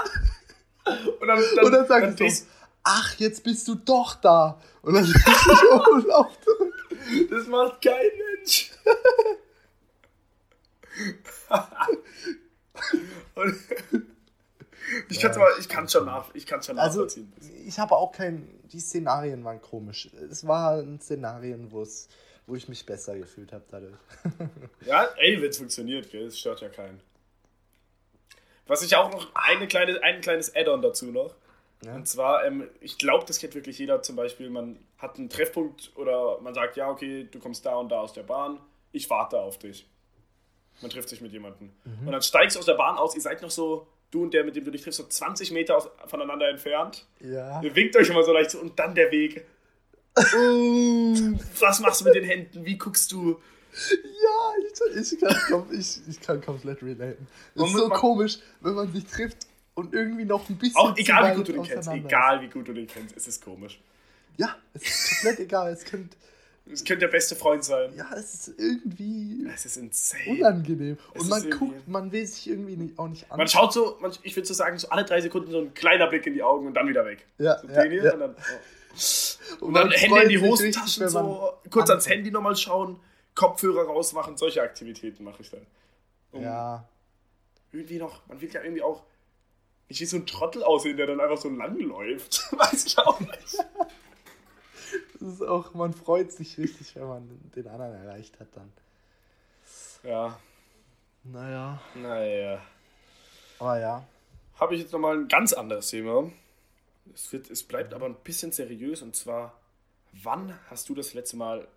[SPEAKER 2] Und dann, dann, und dann sag dann ich so, ach, jetzt bist du doch da. Und dann ich um und lauf zurück.
[SPEAKER 1] Das macht kein Mensch. ich kann es ja. ich kann's schon, nach, ich kann's schon
[SPEAKER 2] also, nachvollziehen. Ich habe auch kein. Die Szenarien waren komisch. Es waren Szenarien, wo wo ich mich besser gefühlt habe dadurch.
[SPEAKER 1] ja, ey, wenn es funktioniert, gell? Es stört ja keinen. Was ich auch noch, eine kleine, ein kleines Add-on dazu noch. Ja. Und zwar, ähm, ich glaube, das kennt wirklich jeder zum Beispiel, man hat einen Treffpunkt oder man sagt, ja, okay, du kommst da und da aus der Bahn, ich warte auf dich. Man trifft sich mit jemandem. Mhm. Und dann steigst du aus der Bahn aus, ihr seid noch so, du und der, mit dem du dich triffst, so 20 Meter aus, voneinander entfernt. Ja. Ihr winkt euch immer so leicht und dann der Weg. *laughs* was machst du mit den Händen? Wie guckst du?
[SPEAKER 2] Ja, ich, ich, kann, ich, ich kann komplett relaten. Es ist so komisch, wenn man sich trifft und irgendwie noch ein bisschen. Auch
[SPEAKER 1] egal wie gut du den kennst, egal wie gut du den kennst, es ist komisch.
[SPEAKER 2] Ja, es ist komplett egal. Es könnte.
[SPEAKER 1] Es könnte der beste Freund sein.
[SPEAKER 2] Ja, es ist irgendwie.
[SPEAKER 1] Es ist insane.
[SPEAKER 2] Unangenehm. Es und man guckt, man will sich irgendwie nicht, auch nicht
[SPEAKER 1] an. Man schaut so, man, ich würde so sagen, so alle drei Sekunden so ein kleiner Blick in die Augen und dann wieder weg. Ja. So ja, ja. Und dann, oh. und dann Hände in die Hosentaschen, so kurz ans Handy nochmal schauen, Kopfhörer rausmachen, solche Aktivitäten mache ich dann. Um ja. Irgendwie noch, man will ja irgendwie auch nicht wie so ein Trottel aussehen, der dann einfach so lang läuft. *laughs* Weiß ich auch nicht.
[SPEAKER 2] Das ist auch, man freut sich richtig, wenn man den anderen erreicht hat dann.
[SPEAKER 1] Ja.
[SPEAKER 2] Naja.
[SPEAKER 1] Naja.
[SPEAKER 2] Aber ja.
[SPEAKER 1] Habe ich jetzt nochmal ein ganz anderes Thema. Es, wird, es bleibt aber ein bisschen seriös und zwar, wann hast du das letzte Mal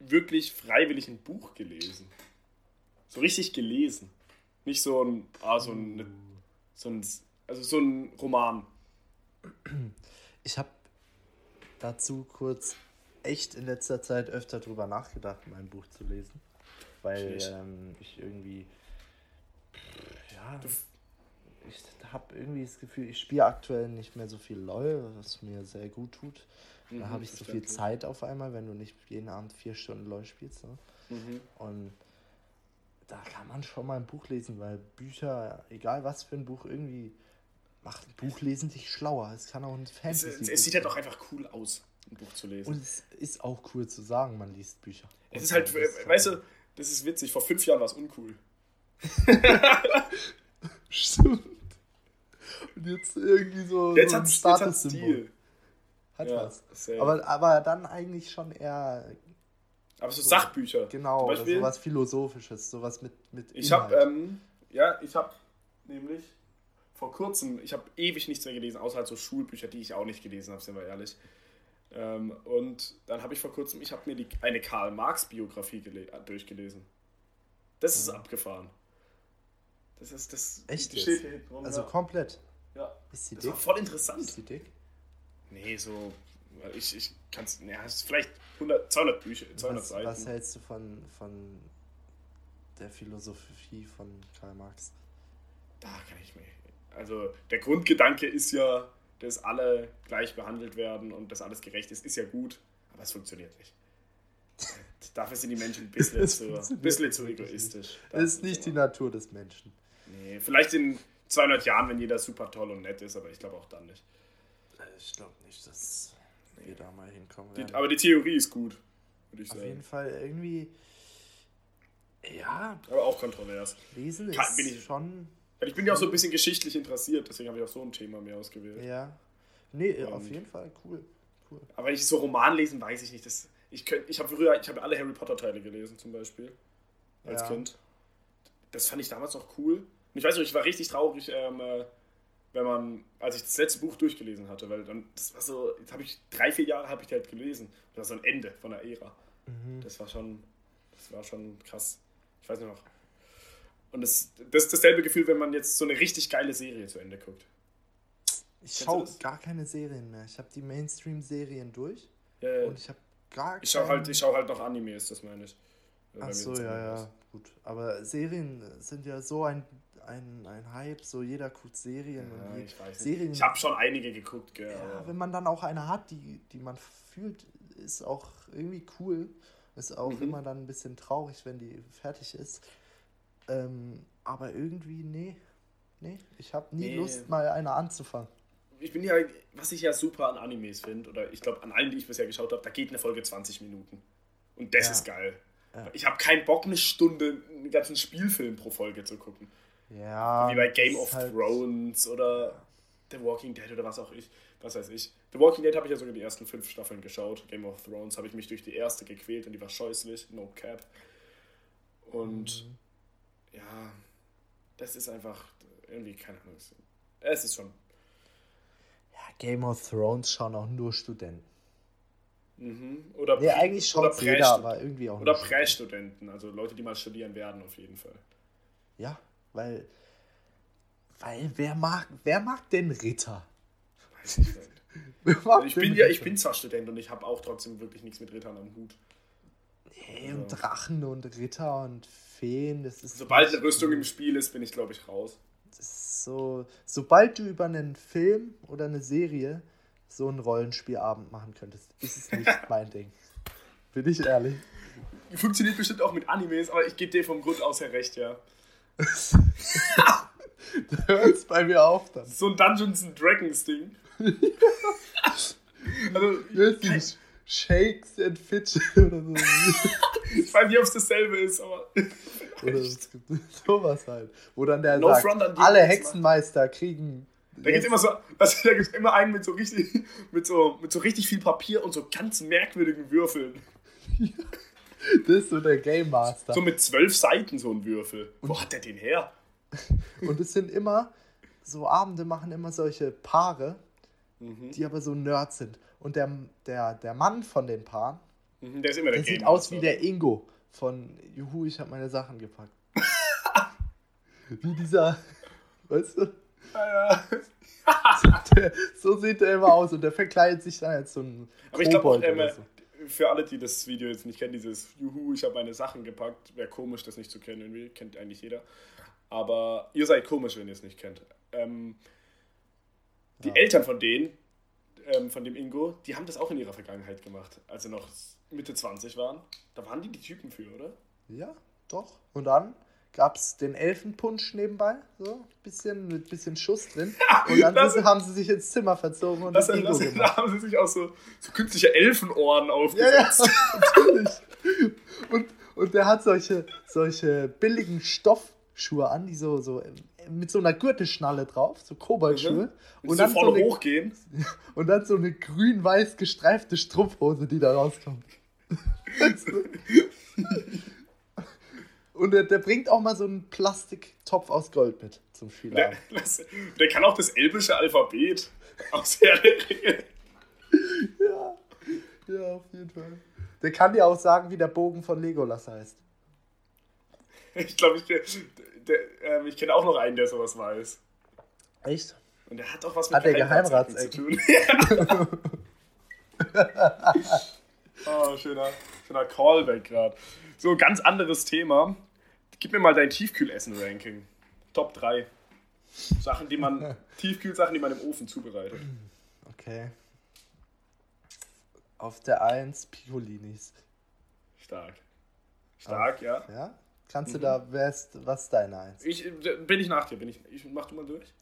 [SPEAKER 1] wirklich freiwillig ein Buch gelesen? So richtig gelesen. Nicht so ein, ah, so ein, so ein, also so ein Roman.
[SPEAKER 2] Ich habe dazu kurz echt in letzter Zeit öfter drüber nachgedacht, mein Buch zu lesen. Weil ähm, ich irgendwie. Ja. Ich habe irgendwie das Gefühl, ich spiele aktuell nicht mehr so viel LOL, was mir sehr gut tut. Mhm, da habe ich so viel Zeit auf einmal, wenn du nicht jeden Abend vier Stunden LOL spielst. Ne? Mhm. Und da kann man schon mal ein Buch lesen, weil Bücher, egal was für ein Buch, irgendwie macht Buchlesen dich schlauer. Es kann auch ein Fantasy.
[SPEAKER 1] Es, es sieht halt auch einfach cool aus ein Buch zu lesen.
[SPEAKER 2] Und es ist auch cool zu sagen, man liest Bücher.
[SPEAKER 1] Es ist halt, weißt du, das ist witzig, vor fünf Jahren war es uncool. *laughs*
[SPEAKER 2] Stimmt. Und jetzt irgendwie so,
[SPEAKER 1] jetzt
[SPEAKER 2] so
[SPEAKER 1] ein Statussymbol.
[SPEAKER 2] Hat ja, was. Aber, aber dann eigentlich schon eher.
[SPEAKER 1] Aber so, so Sachbücher.
[SPEAKER 2] Genau, oder sowas Philosophisches, sowas mit. mit
[SPEAKER 1] ich habe, ähm, ja, ich habe nämlich vor kurzem, ich habe ewig nichts mehr gelesen, außer halt so Schulbücher, die ich auch nicht gelesen habe, sind wir ehrlich. Ähm, und dann habe ich vor kurzem, ich habe mir die, eine Karl Marx Biografie durchgelesen. Das ist ja. abgefahren. Das ist das.
[SPEAKER 2] Echt? Steht hier hinten rum, also ja. komplett.
[SPEAKER 1] Ja. Ist sie das dick? war voll interessant. Ist sie dick? Nee, so. Ich, ich kann es. Ja, vielleicht 100, 200 Bücher, 200
[SPEAKER 2] was,
[SPEAKER 1] Seiten.
[SPEAKER 2] Was hältst du von, von der Philosophie von Karl Marx?
[SPEAKER 1] Da kann ich mir. Also, der Grundgedanke ist ja, dass alle gleich behandelt werden und dass alles gerecht ist, ist ja gut, aber es funktioniert nicht. *laughs* Dafür sind die Menschen ein bisschen, zu, bisschen zu egoistisch.
[SPEAKER 2] Das ist nicht die Natur des Menschen.
[SPEAKER 1] Nee, vielleicht in 200 Jahren, wenn jeder super toll und nett ist, aber ich glaube auch dann nicht.
[SPEAKER 2] Ich glaube nicht, dass nee. wir da mal hinkommen
[SPEAKER 1] werden. Die, aber die Theorie ist gut,
[SPEAKER 2] würde ich sagen. Auf jeden Fall irgendwie. Ja.
[SPEAKER 1] Aber auch kontrovers.
[SPEAKER 2] Lesen Kann, ist ich, schon
[SPEAKER 1] ich bin ja auch so ein bisschen geschichtlich interessiert, deswegen habe ich auch so ein Thema mehr ausgewählt.
[SPEAKER 2] Ja. Nee, Und, auf jeden Fall, cool. cool.
[SPEAKER 1] Aber ich so Roman lesen, weiß ich nicht. Das, ich ich habe früher, ich habe alle Harry Potter Teile gelesen zum Beispiel. Als ja. Kind. Das fand ich damals noch cool. Und ich weiß noch, ich war richtig traurig, ähm, äh, wenn man, als ich das letzte Buch durchgelesen hatte, weil dann, das war so, jetzt habe ich drei, vier Jahre habe ich halt gelesen. Das war so ein Ende von der Ära. Mhm. Das war schon, das war schon krass. Ich weiß noch, und das, das ist dasselbe Gefühl, wenn man jetzt so eine richtig geile Serie zu Ende guckt.
[SPEAKER 2] Ich schaue gar keine Serien mehr. Ich habe die Mainstream-Serien durch.
[SPEAKER 1] Ja, ja.
[SPEAKER 2] Und ich habe gar
[SPEAKER 1] ich schaue halt, schau halt noch Animes, das meine ich.
[SPEAKER 2] Ach so, ja, ja, gut. Aber Serien sind ja so ein, ein, ein Hype, so jeder guckt Serien. Ja, und
[SPEAKER 1] ich weiß Serien, Ich habe schon einige geguckt, gell.
[SPEAKER 2] Ja, wenn man dann auch eine hat, die, die man fühlt, ist auch irgendwie cool. Ist auch mhm. immer dann ein bisschen traurig, wenn die fertig ist. Ähm, aber irgendwie, nee. Nee, ich habe nie nee. Lust, mal eine anzufangen.
[SPEAKER 1] Ich bin ja, was ich ja super an Animes finde, oder ich glaube an allen, die ich bisher geschaut habe, da geht eine Folge 20 Minuten. Und das ja. ist geil. Ja. Ich habe keinen Bock, eine Stunde einen ganzen Spielfilm pro Folge zu gucken.
[SPEAKER 2] Ja.
[SPEAKER 1] Wie bei Game of halt Thrones oder The Walking Dead oder was auch ich. Was weiß ich. The Walking Dead habe ich ja sogar die ersten fünf Staffeln geschaut. Game of Thrones habe ich mich durch die erste gequält und die war scheußlich. No cap. Und. Mhm ja, das ist einfach, irgendwie, keine Ahnung. Es ist schon.
[SPEAKER 2] Ja, Game of Thrones schauen auch nur Studenten.
[SPEAKER 1] Mhm. Oder
[SPEAKER 2] nee, eigentlich schaut jeder, aber irgendwie auch
[SPEAKER 1] Oder Prästudenten, also Leute, die mal studieren werden, auf jeden Fall.
[SPEAKER 2] Ja, weil. Weil wer mag, wer mag denn Ritter? Weiß ich nicht. *laughs*
[SPEAKER 1] Ich bin ja, ich bin zwar Student und ich habe auch trotzdem wirklich nichts mit Rittern am Hut.
[SPEAKER 2] Nee, und also. Drachen und Ritter und Feen, das ist.
[SPEAKER 1] Sobald eine Rüstung im Spiel ist, bin ich, glaube ich, raus.
[SPEAKER 2] So. Sobald du über einen Film oder eine Serie so einen Rollenspielabend machen könntest, ist es nicht *laughs* mein Ding. Bin ich ehrlich.
[SPEAKER 1] Funktioniert bestimmt auch mit Animes, aber ich gebe dir vom Grund aus her recht, ja. *laughs*
[SPEAKER 2] da hört es bei mir auf dann.
[SPEAKER 1] So ein Dungeons and Dragons Ding. *laughs*
[SPEAKER 2] also, Wirklich. Shakes and Fitch oder so.
[SPEAKER 1] ich weiß nicht, ob es dasselbe ist, aber. *laughs*
[SPEAKER 2] oder es gibt sowas halt. Wo dann der no sagt, alle Hexenmeister kriegen.
[SPEAKER 1] Da gibt immer so, also, da gibt's immer einen mit so richtig, mit so, mit so richtig viel Papier und so ganz merkwürdigen Würfeln. *laughs*
[SPEAKER 2] das ist so der Game Master.
[SPEAKER 1] So mit zwölf Seiten so ein Würfel. Und Wo hat der den her? *laughs*
[SPEAKER 2] und es sind immer, so Abende machen immer solche Paare, mhm. die aber so Nerds sind. Und der, der, der Mann von den Paaren,
[SPEAKER 1] mhm, der, der,
[SPEAKER 2] der sieht aus wie der Ingo von Juhu, ich habe meine Sachen gepackt. *laughs* wie dieser, weißt du? Ja, der, so sieht er immer aus und der verkleidet sich dann als so ein
[SPEAKER 1] Aber ich glaube, äh, so. Für alle, die das Video jetzt nicht kennen, dieses Juhu, ich habe meine Sachen gepackt, wäre komisch, das nicht zu kennen. Irgendwie kennt eigentlich jeder. Aber ihr seid komisch, wenn ihr es nicht kennt. Ähm, die ja. Eltern von denen, ähm, von dem Ingo, die haben das auch in ihrer Vergangenheit gemacht, als sie noch Mitte 20 waren. Da waren die die Typen für, oder?
[SPEAKER 2] Ja, doch. Und dann gab es den Elfenpunsch nebenbei, so bisschen mit bisschen Schuss drin. *laughs* Und dann das, haben sie sich ins Zimmer verzogen und das, das
[SPEAKER 1] das, Da *laughs* haben sie sich auch so, so künstliche Elfenohren aufgesetzt. Ja, ja, *laughs* natürlich.
[SPEAKER 2] Und, und der hat solche, solche billigen Stoffschuhe an, die so, so mit so einer Gürtelschnalle drauf, so Kobaltschuhe.
[SPEAKER 1] Mhm. Und, dann so eine, hochgehen.
[SPEAKER 2] Und dann so eine grün-weiß gestreifte Strumpfhose, die da rauskommt. Und der, der, bringt auch mal so einen Plastiktopf aus Gold mit zum Spielabend.
[SPEAKER 1] Der, der kann auch das elbische Alphabet aus Herr der Ringe.
[SPEAKER 2] Ja, ja, auf jeden Fall. Der kann dir auch sagen, wie der Bogen von Legolas heißt.
[SPEAKER 1] Ich glaube, ich, ähm, ich kenne auch noch einen, der sowas weiß.
[SPEAKER 2] Echt?
[SPEAKER 1] Und der hat auch was mit hat der Geheimrats zu tun. *laughs* *laughs* oh, schöner, schöner Callback gerade. So, ganz anderes Thema. Gib mir mal dein Tiefkühlessen-Ranking. Top 3. Sachen, die man, *laughs* Tiefkühlsachen, die man im Ofen zubereitet.
[SPEAKER 2] Okay. Auf der 1 Piccolinis.
[SPEAKER 1] Stark. Stark, Auf, ja.
[SPEAKER 2] Ja? Kannst mhm. du da, wer ist, was ist deine Eins?
[SPEAKER 1] Ich, bin ich nach dir, bin ich, ich, mach du mal durch.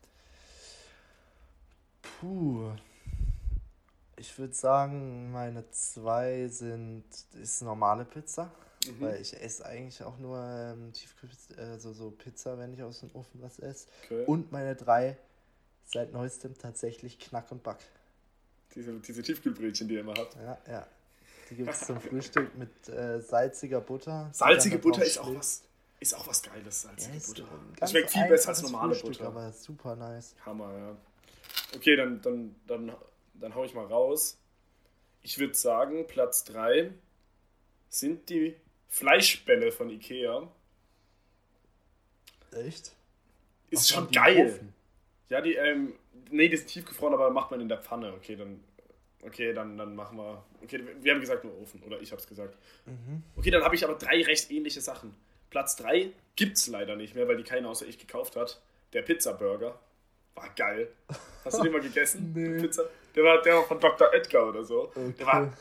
[SPEAKER 2] Puh. Ich würde sagen, meine zwei sind, ist normale Pizza. Mhm. Weil ich esse eigentlich auch nur ähm, Tiefkühl, also so Pizza, wenn ich aus dem Ofen was esse. Okay. Und meine drei seit neuestem tatsächlich Knack und Back.
[SPEAKER 1] Diese, diese Tiefkühlbrötchen, die ihr immer habt.
[SPEAKER 2] Ja, ja. Die gibt es zum Frühstück mit äh, salziger Butter.
[SPEAKER 1] Salzige Butter ist auch, was, ist auch was Geiles, salzige ja, Butter. Das schmeckt viel besser als normale Frühstück, Butter.
[SPEAKER 2] Aber super nice.
[SPEAKER 1] Hammer, ja. Okay, dann, dann, dann, dann hau ich mal raus. Ich würde sagen, Platz 3 sind die Fleischbälle von Ikea.
[SPEAKER 2] Echt?
[SPEAKER 1] Ist Ach, schon geil. Ja, die, ähm, nee, die sind tiefgefroren, aber macht man in der Pfanne. Okay, dann Okay, dann, dann machen wir. Okay, wir haben gesagt nur Ofen, oder ich habe es gesagt. Mhm. Okay, dann habe ich aber drei recht ähnliche Sachen. Platz 3 es leider nicht mehr, weil die keiner außer ich gekauft hat. Der Pizza Burger. War geil. Hast du den mal *laughs* gegessen? nee. Pizza? Der war, der war von Dr. Edgar oder so. Okay. Der war.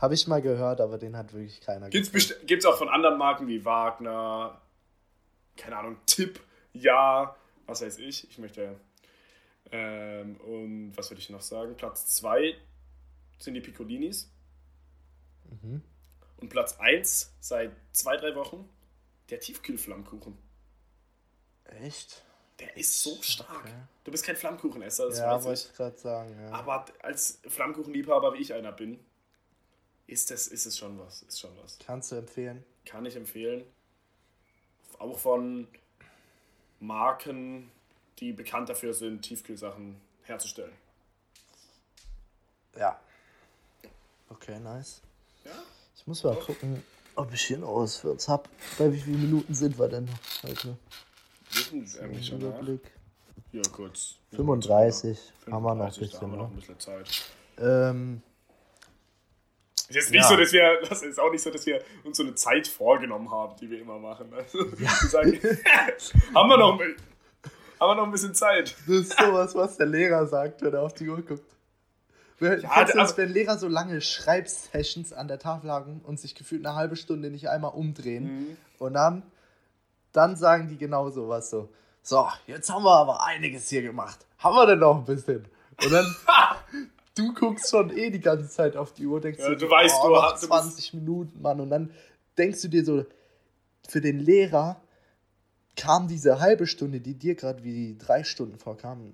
[SPEAKER 2] Habe ich mal gehört, aber den hat wirklich keiner
[SPEAKER 1] Gibt es auch von anderen Marken wie Wagner, keine Ahnung, Tipp, ja, was weiß ich. Ich möchte. Ähm, und was würde ich noch sagen? Platz 2 sind die Piccolinis. Mhm. Und Platz 1 seit zwei, drei Wochen der Tiefkühlflammkuchen.
[SPEAKER 2] Echt?
[SPEAKER 1] Der ist so stark. Okay. Du bist kein Flammkuchenesser, das
[SPEAKER 2] ja, weiß wollte ich gerade sagen. Ja.
[SPEAKER 1] Aber als Flammkuchenliebhaber, wie ich einer bin, ist, das, ist es schon was. Ist schon was.
[SPEAKER 2] Kannst du empfehlen?
[SPEAKER 1] Kann ich empfehlen. Auch von Marken, die bekannt dafür sind, Tiefkühlsachen herzustellen.
[SPEAKER 2] Ja. Okay, nice.
[SPEAKER 1] Ja?
[SPEAKER 2] Ich muss mal gucken, ob ich hier noch was für uns habe. Bei wie vielen Minuten sind wir denn heute?
[SPEAKER 1] Wissen Sie eigentlich schon?
[SPEAKER 2] Überblick.
[SPEAKER 1] Ja, kurz.
[SPEAKER 2] 35. Haben wir noch ein
[SPEAKER 1] 35,
[SPEAKER 2] bisschen.
[SPEAKER 1] haben wir noch
[SPEAKER 2] Ne?
[SPEAKER 1] ein bisschen Zeit.
[SPEAKER 2] Ähm,
[SPEAKER 1] Ist jetzt nicht
[SPEAKER 2] Ja.
[SPEAKER 1] so, dass wir, das ist auch nicht so, dass wir uns so eine Zeit vorgenommen haben, die wir immer machen. Also, *laughs* wir sagen, *laughs* haben wir noch, ein- haben wir noch ein bisschen Zeit.
[SPEAKER 2] das ist sowas, was der Lehrer sagt, wenn er auf die Uhr guckt. Wer-
[SPEAKER 1] Ja,
[SPEAKER 2] du das, wenn Lehrer so lange Schreibsessions an der Tafel haben und sich gefühlt eine halbe Stunde nicht einmal umdrehen
[SPEAKER 1] Mhm.
[SPEAKER 2] und dann, dann sagen die genau sowas so. So, jetzt haben wir aber einiges hier gemacht. Haben wir denn noch ein bisschen? Und dann, *laughs* du guckst schon eh die ganze Zeit auf die Uhr, denkst
[SPEAKER 1] Ja,
[SPEAKER 2] dir,
[SPEAKER 1] du weißt,
[SPEAKER 2] oh,
[SPEAKER 1] du hast- du bist-
[SPEAKER 2] 20 Minuten, Mann. Und dann denkst du dir so, für den Lehrer kam diese halbe Stunde, die dir gerade wie drei Stunden vorkam,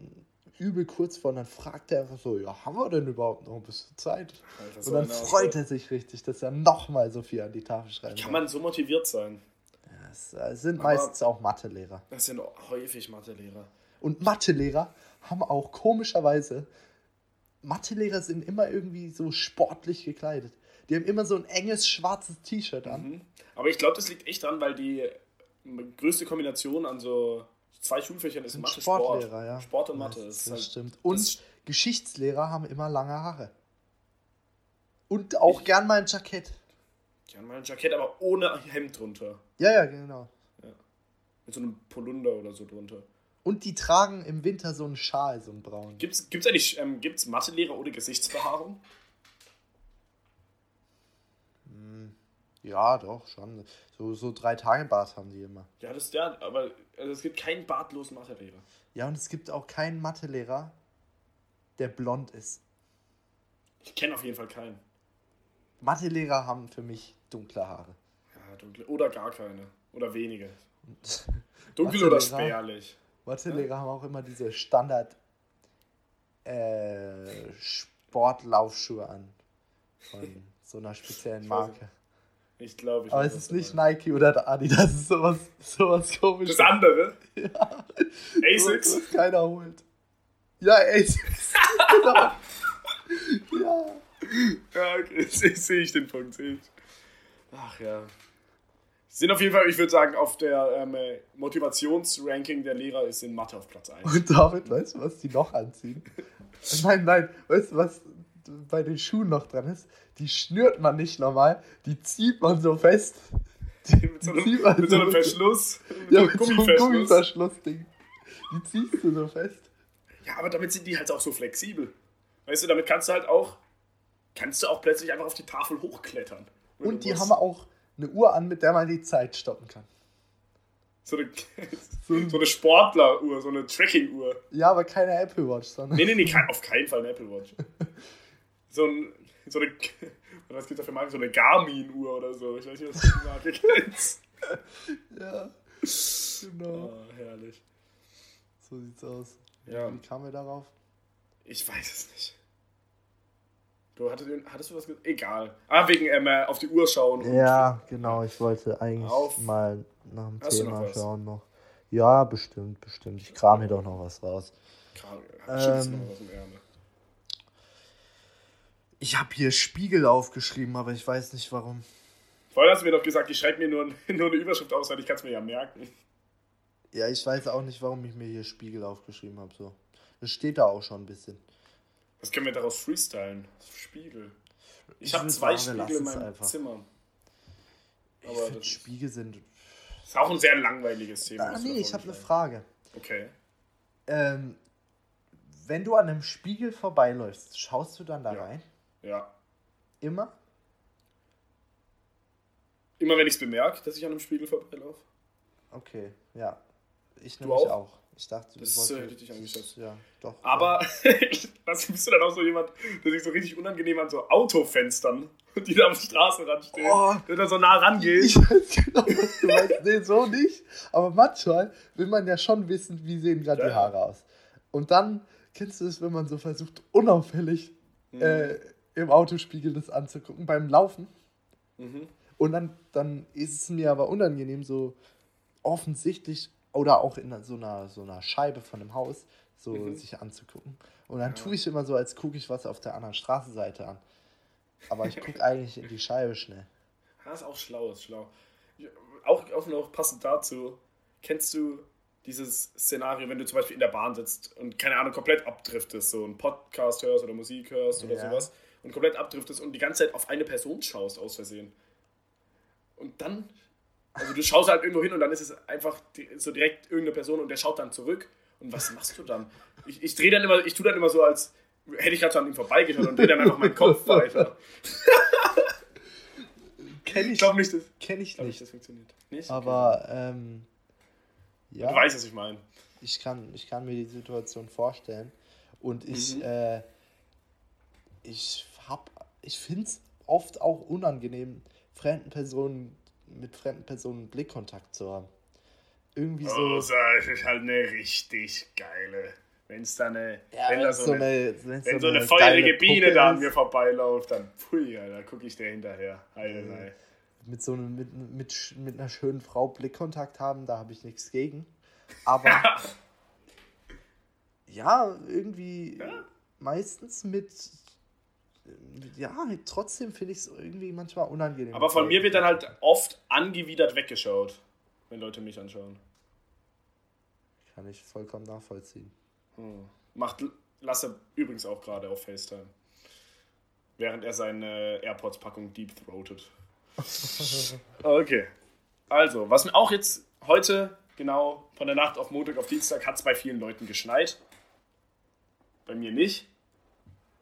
[SPEAKER 2] übel kurz vor. Und dann fragt er einfach so, ja, haben wir denn überhaupt noch ein bisschen Zeit?
[SPEAKER 1] Alter,
[SPEAKER 2] Und dann freut er sich richtig, dass er nochmal so viel an die Tafel schreiben
[SPEAKER 1] Kann man so motiviert sein?
[SPEAKER 2] Das äh, sind
[SPEAKER 1] Aber-
[SPEAKER 2] meistens auch Mathelehrer.
[SPEAKER 1] Das sind häufig Mathelehrer.
[SPEAKER 2] Und Mathelehrer haben auch komischerweise, Mathelehrer sind immer irgendwie so sportlich gekleidet. Die haben immer so ein enges schwarzes T-Shirt an.
[SPEAKER 1] Mhm. Aber ich glaube, das liegt echt dran, weil die größte Kombination an so zwei Schulfächern ist Mathe,
[SPEAKER 2] Sportlehrer,
[SPEAKER 1] Sport.
[SPEAKER 2] ja.
[SPEAKER 1] Sport und Mathe.
[SPEAKER 2] Das,
[SPEAKER 1] Das ist
[SPEAKER 2] das
[SPEAKER 1] halt,
[SPEAKER 2] stimmt. Und
[SPEAKER 1] das-
[SPEAKER 2] Geschichtslehrer haben immer lange Haare. Und auch gern mal ein Jackett.
[SPEAKER 1] Haben mal ein Jackett, aber ohne Hemd drunter.
[SPEAKER 2] Ja, ja, genau.
[SPEAKER 1] Mit so einem Polunder oder so drunter.
[SPEAKER 2] Und die tragen im Winter so einen Schal, so einen braunen.
[SPEAKER 1] Gibt's, gibt's eigentlich ähm, gibt's Mathelehrer ohne Gesichtsbehaarung?
[SPEAKER 2] Ja, doch, schon. So, so drei Tage Bart haben die immer.
[SPEAKER 1] Ja, das ja, aber also es gibt keinen bartlosen Mathelehrer.
[SPEAKER 2] Ja, und es gibt auch keinen Mathelehrer, der blond ist.
[SPEAKER 1] Ich kenne auf jeden Fall keinen.
[SPEAKER 2] Mathelehrer haben für mich dunkle Haare.
[SPEAKER 1] Ja, dunkle. Oder gar keine. Oder wenige. *laughs* Dunkel oder spärlich.
[SPEAKER 2] Mathelehrer haben auch immer diese Standard äh, Sportlaufschuhe an. Von so einer speziellen Marke.
[SPEAKER 1] Ich glaube, ich
[SPEAKER 2] Aber es ist nicht
[SPEAKER 1] meinst.
[SPEAKER 2] Nike oder Adidas, es ist sowas, sowas komisches.
[SPEAKER 1] Das andere? *laughs*
[SPEAKER 2] So,
[SPEAKER 1] Asics?
[SPEAKER 2] was keiner holt. Ja, Asics. *laughs* genau. Ja.
[SPEAKER 1] Ja, okay. *laughs* Sehe seh ich den Punkt. Seh ich. Ach ja. Sind auf jeden Fall, ich würde sagen, auf der ähm, äh, Motivationsranking der Lehrer ist in Mathe auf Platz 1.
[SPEAKER 2] Und David, weißt du, was die noch anziehen? Nein, nein, weißt du, was bei den Schuhen noch dran ist? Die schnürt man nicht normal, die zieht man so fest.
[SPEAKER 1] mit so einem, mit so einem Verschluss. Mit
[SPEAKER 2] Ja,
[SPEAKER 1] so
[SPEAKER 2] mit so einem
[SPEAKER 1] Gummiverschluss.
[SPEAKER 2] Gummiverschluss-Ding. Die ziehst du so fest.
[SPEAKER 1] Ja, aber damit sind die halt auch so flexibel. Weißt du, damit kannst du halt auch, kannst du auch plötzlich einfach auf die Tafel hochklettern.
[SPEAKER 2] Und die haben auch eine Uhr an, mit der man die Zeit stoppen kann.
[SPEAKER 1] so eine, so eine Sportleruhr, so eine Tracking-Uhr.
[SPEAKER 2] Ja, aber keine Apple Watch, sondern.
[SPEAKER 1] Nee, nee, nee, auf keinen Fall eine Apple Watch. So, ein, so eine, was gibt's da für Marken? So eine Garmin-Uhr oder so. Ich weiß nicht, was die Marke *laughs* kennst.
[SPEAKER 2] Ja. Genau.
[SPEAKER 1] Oh, herrlich.
[SPEAKER 2] So sieht's aus.
[SPEAKER 1] Ja.
[SPEAKER 2] Wie kamen wir darauf?
[SPEAKER 1] Ich weiß es nicht. Du hattest, hattest du was gesagt? Egal. Ah, wegen ähm, äh, auf die Uhr schauen. und-
[SPEAKER 2] Ja, genau. Ich wollte eigentlich
[SPEAKER 1] Auf.
[SPEAKER 2] mal nach dem
[SPEAKER 1] Hast
[SPEAKER 2] Thema
[SPEAKER 1] noch
[SPEAKER 2] schauen noch. Ja, bestimmt, bestimmt. Ich kram hier doch noch was raus.
[SPEAKER 1] Kram,
[SPEAKER 2] Ähm,
[SPEAKER 1] noch was im Ärmel.
[SPEAKER 2] Ich habe hier Spiegel aufgeschrieben, aber ich weiß nicht warum.
[SPEAKER 1] Vorhin hast du mir doch gesagt, ich schreibe mir nur, *laughs* nur eine Überschrift aus, weil ich kann es mir ja merken.
[SPEAKER 2] Ja, ich weiß auch nicht, warum ich mir hier Spiegel aufgeschrieben habe. So. Das steht da auch schon ein bisschen.
[SPEAKER 1] Was können wir daraus freestylen? Spiegel. Ich,
[SPEAKER 2] Ich
[SPEAKER 1] habe zwei Spiegel in meinem. Zimmer.
[SPEAKER 2] Ich
[SPEAKER 1] Aber das ist,
[SPEAKER 2] Spiegel sind.
[SPEAKER 1] ist auch ein sehr langweiliges Thema.
[SPEAKER 2] Ah, nee, ich habe eine Frage.
[SPEAKER 1] Okay.
[SPEAKER 2] Ähm, wenn du an einem Spiegel vorbeiläufst, schaust du dann da
[SPEAKER 1] Ja.
[SPEAKER 2] rein?
[SPEAKER 1] Ja.
[SPEAKER 2] Immer?
[SPEAKER 1] Immer wenn ich es bemerke, dass ich an einem Spiegel vorbeilaufe.
[SPEAKER 2] Okay, ja. Ich
[SPEAKER 1] Du
[SPEAKER 2] nämlich
[SPEAKER 1] auch?
[SPEAKER 2] auch? Ich dachte,
[SPEAKER 1] Das
[SPEAKER 2] du
[SPEAKER 1] ist, äh, richtig eingeschätzt.
[SPEAKER 2] Ja, doch.
[SPEAKER 1] Aber *laughs* was bist du dann auch so jemand, der sich so richtig unangenehm an so Autofenstern, die da am Straßenrand stehen,
[SPEAKER 2] Oh.
[SPEAKER 1] der da so nah rangeht.
[SPEAKER 2] Ich weiß genau, was du meinst. Nee, so nicht. Aber manchmal will man ja schon wissen, wie sehen gerade
[SPEAKER 1] Ja.
[SPEAKER 2] die Haare aus. Und dann kennst du es, wenn man so versucht, unauffällig
[SPEAKER 1] Mhm.
[SPEAKER 2] äh, im Autospiegel das anzugucken beim Laufen.
[SPEAKER 1] Mhm.
[SPEAKER 2] Und dann, dann ist es mir aber unangenehm, so offensichtlich oder auch in so einer, so einer Scheibe von einem Haus, so mhm. sich anzugucken. Und dann ja. tue ich immer so, als gucke ich was auf der anderen Straßenseite an. Aber ich gucke *laughs* eigentlich in die Scheibe schnell.
[SPEAKER 1] Das ist auch schlau, ist schlau. Auch, auch noch passend dazu, kennst du dieses Szenario, wenn du zum Beispiel in der Bahn sitzt und keine Ahnung, komplett abdriftest, so einen Podcast hörst oder Musik hörst oder ja. sowas und komplett abdriftest und die ganze Zeit auf eine Person schaust aus Versehen. Und dann, also du schaust halt irgendwo hin und dann ist es einfach so direkt irgendeine Person und der schaut dann zurück. Und was machst du dann? Ich, ich drehe dann immer, ich tue dann immer so, als hätte ich gerade so an ihm vorbeigeschaut und drehe dann einfach meinen Kopf *laughs* weiter.
[SPEAKER 2] Kenn ich, ich glaube nicht, das, kenn ich nicht. das funktioniert. Nicht? Aber, ähm,
[SPEAKER 1] ja. Du weißt, was ich meine.
[SPEAKER 2] Ich kann, ich kann mir die Situation vorstellen. Und ich, mhm. äh, ich hab, ich finde es oft auch unangenehm, fremden Personen, mit fremden Personen Blickkontakt zu haben.
[SPEAKER 1] Irgendwie so. Oh, das ist halt eine richtig geile. Wenn es da eine. Ja, wenn da so, so eine, eine wenn so, so eine, eine feurige Biene da an mir vorbeiläuft, dann pfui, ja, da gucke ich dir hinterher. Heile,
[SPEAKER 2] mhm. Mit so einem, mit, mit, mit einer schönen Frau Blickkontakt haben, da habe ich nichts gegen. Aber *laughs* ja, irgendwie ja. meistens mit ja, trotzdem finde ich es irgendwie manchmal unangenehm.
[SPEAKER 1] Aber von mir wird dann halt oft angewidert weggeschaut, wenn Leute mich anschauen.
[SPEAKER 2] Kann ich vollkommen nachvollziehen.
[SPEAKER 1] Hm. Macht Lasse übrigens auch gerade auf FaceTime. Während er seine AirPods-Packung deep throatet. *laughs* okay. Also, was mir auch jetzt heute, genau von der Nacht auf Montag auf Dienstag, hat es bei vielen Leuten geschneit. Bei mir nicht.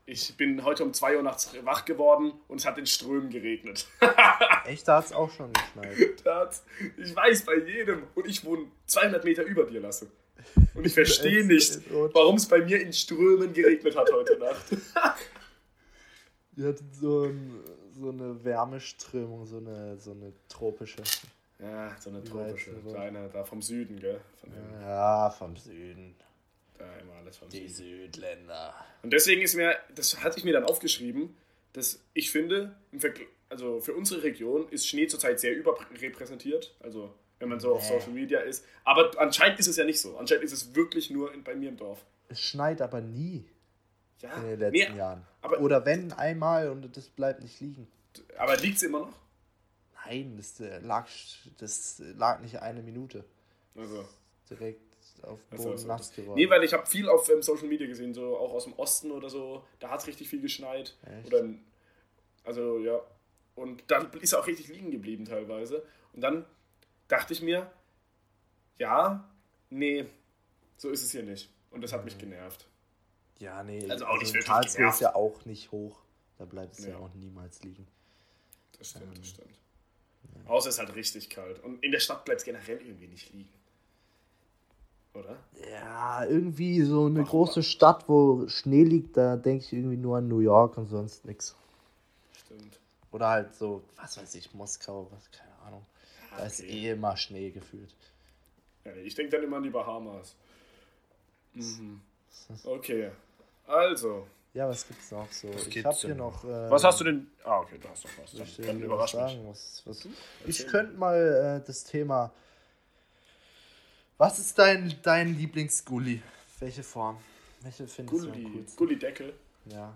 [SPEAKER 1] Ich bin heute um 2 Uhr nachts wach geworden und es hat in Strömen geregnet. *laughs*
[SPEAKER 2] Echt? Da hat es auch schon geschneit.
[SPEAKER 1] ich weiß, bei jedem. Und ich wohne 200 Meter über dir, Lasse. Und ich *laughs* verstehe nicht, warum es bei mir in Strömen geregnet hat heute Nacht. *laughs*
[SPEAKER 2] Ihr hattet so, ein, so eine Wärmeströmung, so eine, so eine tropische.
[SPEAKER 1] Ja, so eine tropische. Kleine, da vom Süden, gell? Von
[SPEAKER 2] ja, vom Süden.
[SPEAKER 1] Immer alles vom
[SPEAKER 2] Die Süden. Südländer.
[SPEAKER 1] Und deswegen ist mir, das hatte ich mir dann aufgeschrieben, dass ich finde, also für unsere Region ist Schnee zurzeit sehr überrepräsentiert. Also wenn man so nee. auf Social Media ist. Aber anscheinend ist es ja nicht so. Anscheinend ist es wirklich nur in, bei mir im Dorf.
[SPEAKER 2] Es schneit aber nie. Ja, in den letzten nee, Jahren. Oder wenn einmal und das bleibt nicht liegen.
[SPEAKER 1] Aber liegt es immer noch?
[SPEAKER 2] Nein, das äh, lag, das lag nicht eine Minute. Also. Direkt auf Boden also,
[SPEAKER 1] nass geworden. Nee, weil ich habe viel auf ähm, Social Media gesehen, so auch aus dem Osten oder so. Da hat es richtig viel geschneit. Echt? Oder, also ja. Und dann ist er auch richtig liegen geblieben teilweise. Und dann dachte ich mir, ja, nee, so ist es hier nicht. Und das hat mich mhm. genervt.
[SPEAKER 2] Ja, nee. Also auch nicht also Karlsruhe genervt. ist ja auch nicht hoch. Da bleibt es ja. ja. auch niemals liegen.
[SPEAKER 1] Das stimmt, ähm, das stimmt. Ja. Außer es ist halt richtig kalt. Und in der Stadt bleibt es generell irgendwie nicht liegen. Oder?
[SPEAKER 2] Ja, irgendwie so eine Ach, große Stadt, wo Schnee liegt, da denke ich irgendwie nur an New York und sonst nichts. Stimmt. Oder halt so, was weiß ich, Moskau, was, keine Ahnung. Da okay. ist eh immer Schnee gefühlt.
[SPEAKER 1] Ja, ich denke dann immer an die Bahamas. Mhm. Okay, also.
[SPEAKER 2] Ja, was gibt's noch so? Was ich habe hier noch.
[SPEAKER 1] Äh, was hast du denn? Ah, okay, du hast noch was. Dann,
[SPEAKER 2] ich dann überrasch sagen, was, was, Ich könnte mal äh, das Thema. Was ist dein, dein Lieblingsgulli? Welche Form? Welche findest
[SPEAKER 1] Gulli, du am coolsten? Gulli-Deckel.
[SPEAKER 2] Ja.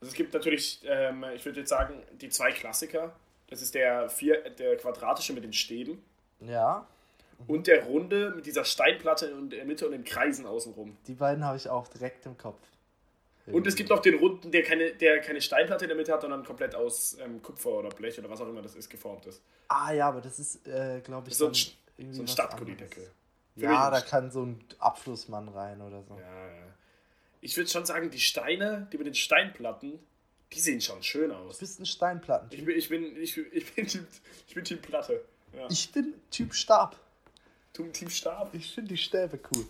[SPEAKER 1] Also es gibt natürlich, ähm, ich würde jetzt sagen, die zwei Klassiker. Das ist der, vier, der quadratische mit den Stäben.
[SPEAKER 2] Ja.
[SPEAKER 1] Und der runde mit dieser Steinplatte in der Mitte und den Kreisen außenrum.
[SPEAKER 2] Die beiden habe ich auch direkt im Kopf.
[SPEAKER 1] Und es gibt noch den runden, der keine, der keine Steinplatte in der Mitte hat, sondern komplett aus ähm, Kupfer oder Blech oder was auch immer das ist, geformt ist.
[SPEAKER 2] Ah ja, aber das ist, äh, glaube ich,
[SPEAKER 1] so ein, so ein Stadtgullideckel.
[SPEAKER 2] Ja, da kann so ein Abflussmann rein oder so.
[SPEAKER 1] Ja, ja. Ich würde schon sagen, die Steine, die mit den Steinplatten, die sehen schon schön aus.
[SPEAKER 2] Du bist ein Steinplatten.
[SPEAKER 1] Ich bin, ich bin, ich, ich bin, typ, ich bin Typ Platte.
[SPEAKER 2] Ja. Ich bin Typ Stab.
[SPEAKER 1] Du Team Stab?
[SPEAKER 2] Ich finde die Stäbe cool.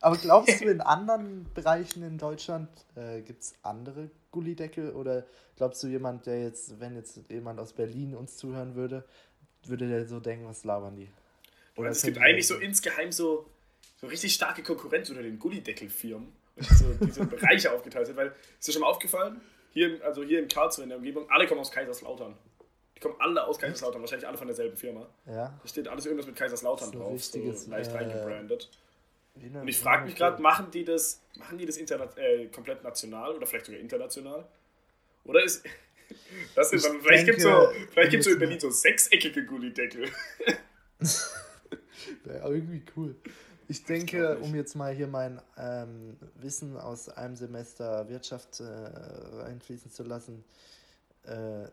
[SPEAKER 2] Aber glaubst du, in anderen Bereichen in Deutschland äh, gibt es andere Gullideckel? Oder glaubst du, jemand, der jetzt, wenn jetzt jemand aus Berlin uns zuhören würde, würde der so denken, was labern die?
[SPEAKER 1] Oder es gibt eigentlich so insgeheim so, so richtig starke Konkurrenz unter den Gullideckel-Firmen und so diese *laughs* Bereiche aufgeteilt sind. Weil, ist dir schon mal aufgefallen? Hier, also hier in Karlsruhe in der Umgebung, alle kommen aus Kaiserslautern. Die kommen alle aus Kaiserslautern, wahrscheinlich alle von derselben Firma. Ja. Da steht alles irgendwas mit Kaiserslautern drauf, so leicht äh, reingebrandet. Und ich frage mich gerade, machen die das, machen die das äh, komplett national oder vielleicht sogar international? Oder ist. *laughs* Das ist, ich vielleicht gibt es so, so in Berlin so sechseckige Gullideckel. *laughs*
[SPEAKER 2] Wäre irgendwie cool. Ich denke, um jetzt mal hier mein ähm, Wissen aus einem Semester Wirtschaft äh, reinfließen zu lassen, äh, *laughs*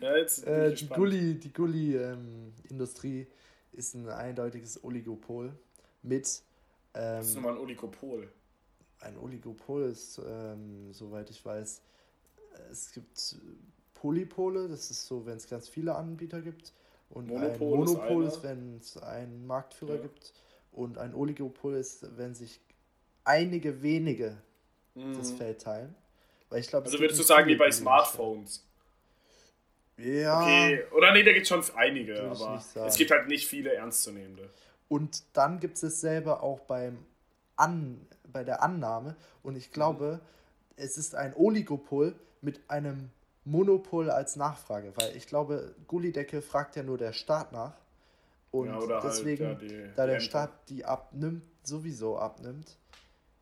[SPEAKER 2] ja, jetzt äh, die Gulli, die Gulli-Industrie ähm, ist ein eindeutiges Oligopol mit.
[SPEAKER 1] Ähm, das ist nochmal ein Oligopol.
[SPEAKER 2] Ein Oligopol ist, ähm, soweit ich weiß, es gibt Polypole, das ist so, wenn es ganz viele Anbieter gibt. Und Monopol ein Monopol ist, ist wenn es einen Marktführer ja. gibt. Und ein Oligopol ist, wenn sich einige wenige mhm. das Feld teilen. Weil ich glaub,
[SPEAKER 1] also würdest du sagen, wie bei Smartphones? Ja. Okay, oder nee, da gibt es schon einige, aber es gibt halt nicht viele ernstzunehmende.
[SPEAKER 2] Und dann gibt es dasselbe auch beim An, bei der Annahme. Und ich glaube, mhm. es ist ein Oligopol mit einem Monopol als Nachfrage, weil ich glaube, Gullidecke fragt ja nur der Staat nach. Und ja, halt, deswegen, halt, ja, die, da der Rente. Staat die abnimmt, sowieso abnimmt,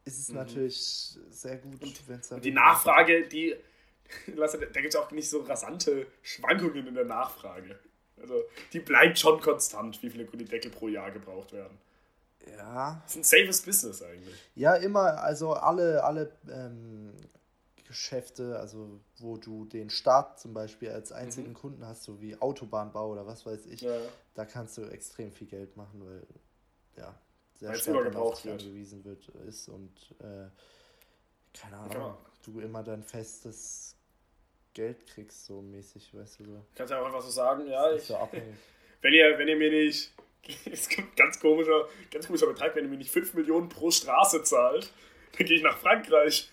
[SPEAKER 2] ist es mhm. natürlich sehr gut,
[SPEAKER 1] wenn es Die Nachfrage, die, *laughs* da gibt es auch nicht so rasante Schwankungen in der Nachfrage. Also die bleibt schon konstant, wie viele Gullideckel pro Jahr gebraucht werden. Ja. Das ist ein safes Business eigentlich.
[SPEAKER 2] Ja, immer, also alle, alle ähm, Geschäfte, also wo du den Staat zum Beispiel als einzigen mhm. Kunden hast, so wie Autobahnbau oder was weiß ich, ja. da kannst du extrem viel Geld machen, weil ja, sehr weil stark angewiesen wird, ist und äh, keine Ahnung, ja. du immer dann festes Geld kriegst, so mäßig, weißt du so.
[SPEAKER 1] Kannst du einfach so sagen, ja, ich, so *laughs* wenn ihr, wenn ihr mir nicht, *laughs* es gibt ganz komischer, ganz komischer Betrag, wenn ihr mir nicht 5 Millionen pro Straße zahlt, *laughs* dann gehe ich nach Frankreich.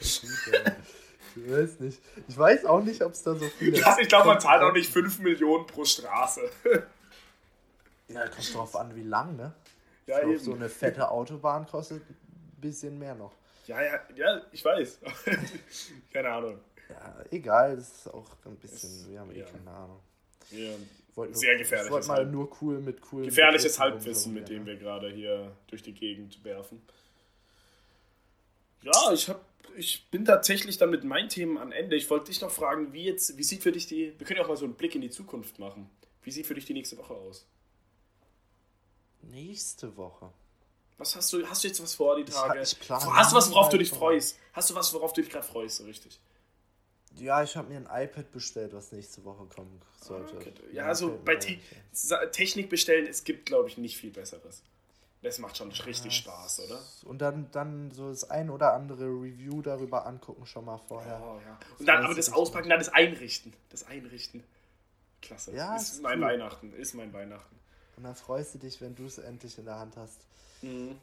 [SPEAKER 2] Ich weiß nicht. Ich weiß auch nicht, ob es da so viele.
[SPEAKER 1] Ja, ich glaube, man zahlt auch nicht 5 Millionen pro Straße.
[SPEAKER 2] Ja, kommt drauf an, wie lang, ne? Ja, ich glaub, eben. So eine fette Autobahn kostet ein bisschen mehr noch.
[SPEAKER 1] Ja, ja, ja, ich weiß. *laughs* keine Ahnung.
[SPEAKER 2] Ja, egal, das ist auch ein bisschen, es, wir haben eh keine Ahnung. Ja,
[SPEAKER 1] nur, sehr gefährlich. Ich
[SPEAKER 2] wollte mal nur cool mit cool.
[SPEAKER 1] Gefährliches Halbwissen, mit dem wir gerade hier durch die Gegend werfen. Ja, ich habe ich bin tatsächlich dann mit meinen Themen am Ende. Ich wollte dich noch fragen, wie jetzt, wie sieht für dich die, wir können ja auch mal so einen Blick in die Zukunft machen. Wie sieht für dich die nächste Woche aus?
[SPEAKER 2] Nächste Woche.
[SPEAKER 1] Was hast du, hast du jetzt was vor die Tage? Ich, ich hast du was, worauf du dich freust? Hast du was, worauf du dich gerade freust, so richtig?
[SPEAKER 2] Ja, ich habe mir ein iPad bestellt, was nächste Woche kommen sollte.
[SPEAKER 1] Okay. Ja, also bei Te Technik bestellen, es gibt, glaube ich, nicht viel Besseres. Das macht schon richtig ja, Spaß, oder?
[SPEAKER 2] Und dann, dann so das ein oder andere Review darüber angucken schon mal vorher. Oh,
[SPEAKER 1] ja. Und dann aber das Auspacken, dann das Einrichten. Das Einrichten. Klasse. Ja, ist, ist mein cool. Weihnachten. Ist mein Weihnachten.
[SPEAKER 2] Und dann freust du dich, wenn du es endlich in der Hand hast. Mhm.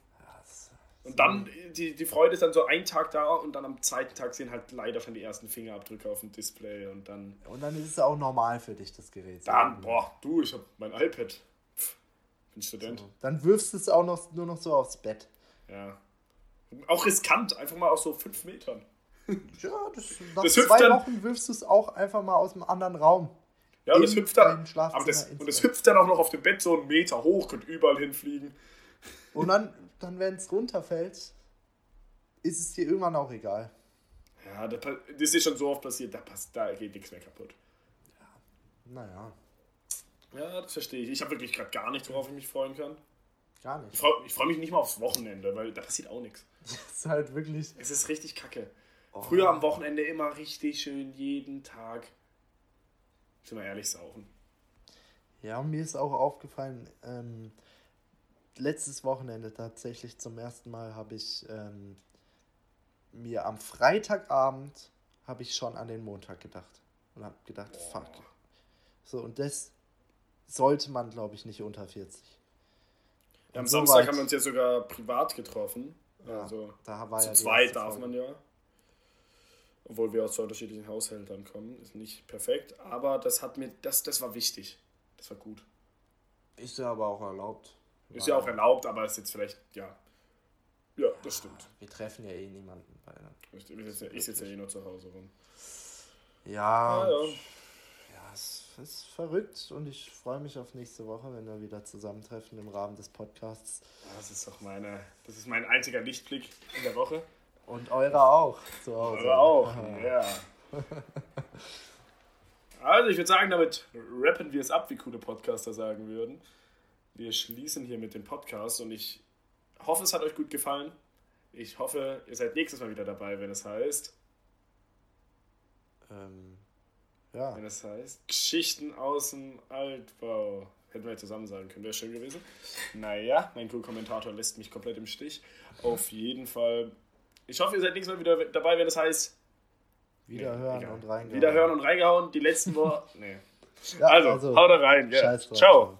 [SPEAKER 1] und dann, die, die Freude ist dann so ein Tag da und dann am zweiten Tag sehen halt leider schon die ersten Fingerabdrücke auf dem Display und dann.
[SPEAKER 2] Und dann ist es auch normal für dich, das Gerät.
[SPEAKER 1] Dann, boah, du, ich hab mein iPad. Bin Student.
[SPEAKER 2] So. Dann wirfst du es auch noch, nur noch so aufs Bett.
[SPEAKER 1] Ja. Auch riskant, einfach mal aus so fünf Metern.
[SPEAKER 2] Ja, das, nach das zwei dann, Wochen wirfst du es auch einfach mal aus einem anderen Raum. Ja, und
[SPEAKER 1] das hüpft dann. Das, und hüpft dann auch noch auf dem Bett so einen Meter hoch, könnte überall hinfliegen.
[SPEAKER 2] Und dann, dann wenn es runterfällt, ist es dir irgendwann auch egal.
[SPEAKER 1] Ja, das, das ist schon so oft passiert, da, passt, da geht nichts mehr kaputt.
[SPEAKER 2] Ja, naja.
[SPEAKER 1] Ja, das verstehe ich. Ich habe wirklich gerade gar nichts, worauf ich mich freuen kann.
[SPEAKER 2] Gar nicht.
[SPEAKER 1] Ich freue freu mich nicht mal aufs Wochenende, weil da passiert auch nichts. *laughs*
[SPEAKER 2] Es ist halt wirklich.
[SPEAKER 1] Es ist richtig kacke. Oh. Früher am Wochenende immer richtig schön, jeden Tag. Sind wir ehrlich, saufen.
[SPEAKER 2] Ja, mir ist auch aufgefallen, ähm, letztes Wochenende tatsächlich zum ersten Mal habe ich ähm, mir am Freitagabend habe ich schon an den Montag gedacht und habe gedacht, Boah. fuck. So und das sollte man, glaube ich, nicht unter 40.
[SPEAKER 1] Ja, am Samstag haben wir uns ja sogar privat getroffen. Ja, also da war zu ja zweit darf man ja. Obwohl wir aus zwei unterschiedlichen Haushältern kommen. Ist nicht perfekt, aber das hat mir, das, das war wichtig. Das war gut.
[SPEAKER 2] Ist ja aber auch erlaubt.
[SPEAKER 1] Ist ja auch erlaubt, aber ist jetzt vielleicht, ja. Ja, das stimmt.
[SPEAKER 2] Wir treffen ja eh niemanden.
[SPEAKER 1] ich, ich sitze ja eh nur zu Hause rum.
[SPEAKER 2] Ja, ah, ja. ja, ist verrückt und ich freue mich auf nächste Woche, wenn wir wieder zusammentreffen im Rahmen des Podcasts.
[SPEAKER 1] Das ist doch meine, das ist mein einziger Lichtblick in der Woche.
[SPEAKER 2] Und eure auch zu Hause. Eure auch, ja.
[SPEAKER 1] Also ich würde sagen, damit rappen wir es ab, wie coole Podcaster sagen würden. Wir schließen hier mit dem Podcast und ich hoffe, es hat euch gut gefallen. Ich hoffe, ihr seid nächstes Mal wieder dabei, wenn es heißt. Ähm, ja. Wenn es heißt Geschichten aus dem Altbau. Hätten wir zusammen sagen können, wäre schön gewesen. Naja, mein Co-Kommentator lässt mich komplett im Stich. Auf jeden Fall. Ich hoffe, ihr seid nächstes Mal wieder dabei, wenn es heißt. Wiederhören nee, und reingehauen. Wiederhören und reingehauen. Die letzten Worte. nee. Ja, also, also, haut rein. Ja. Ciao.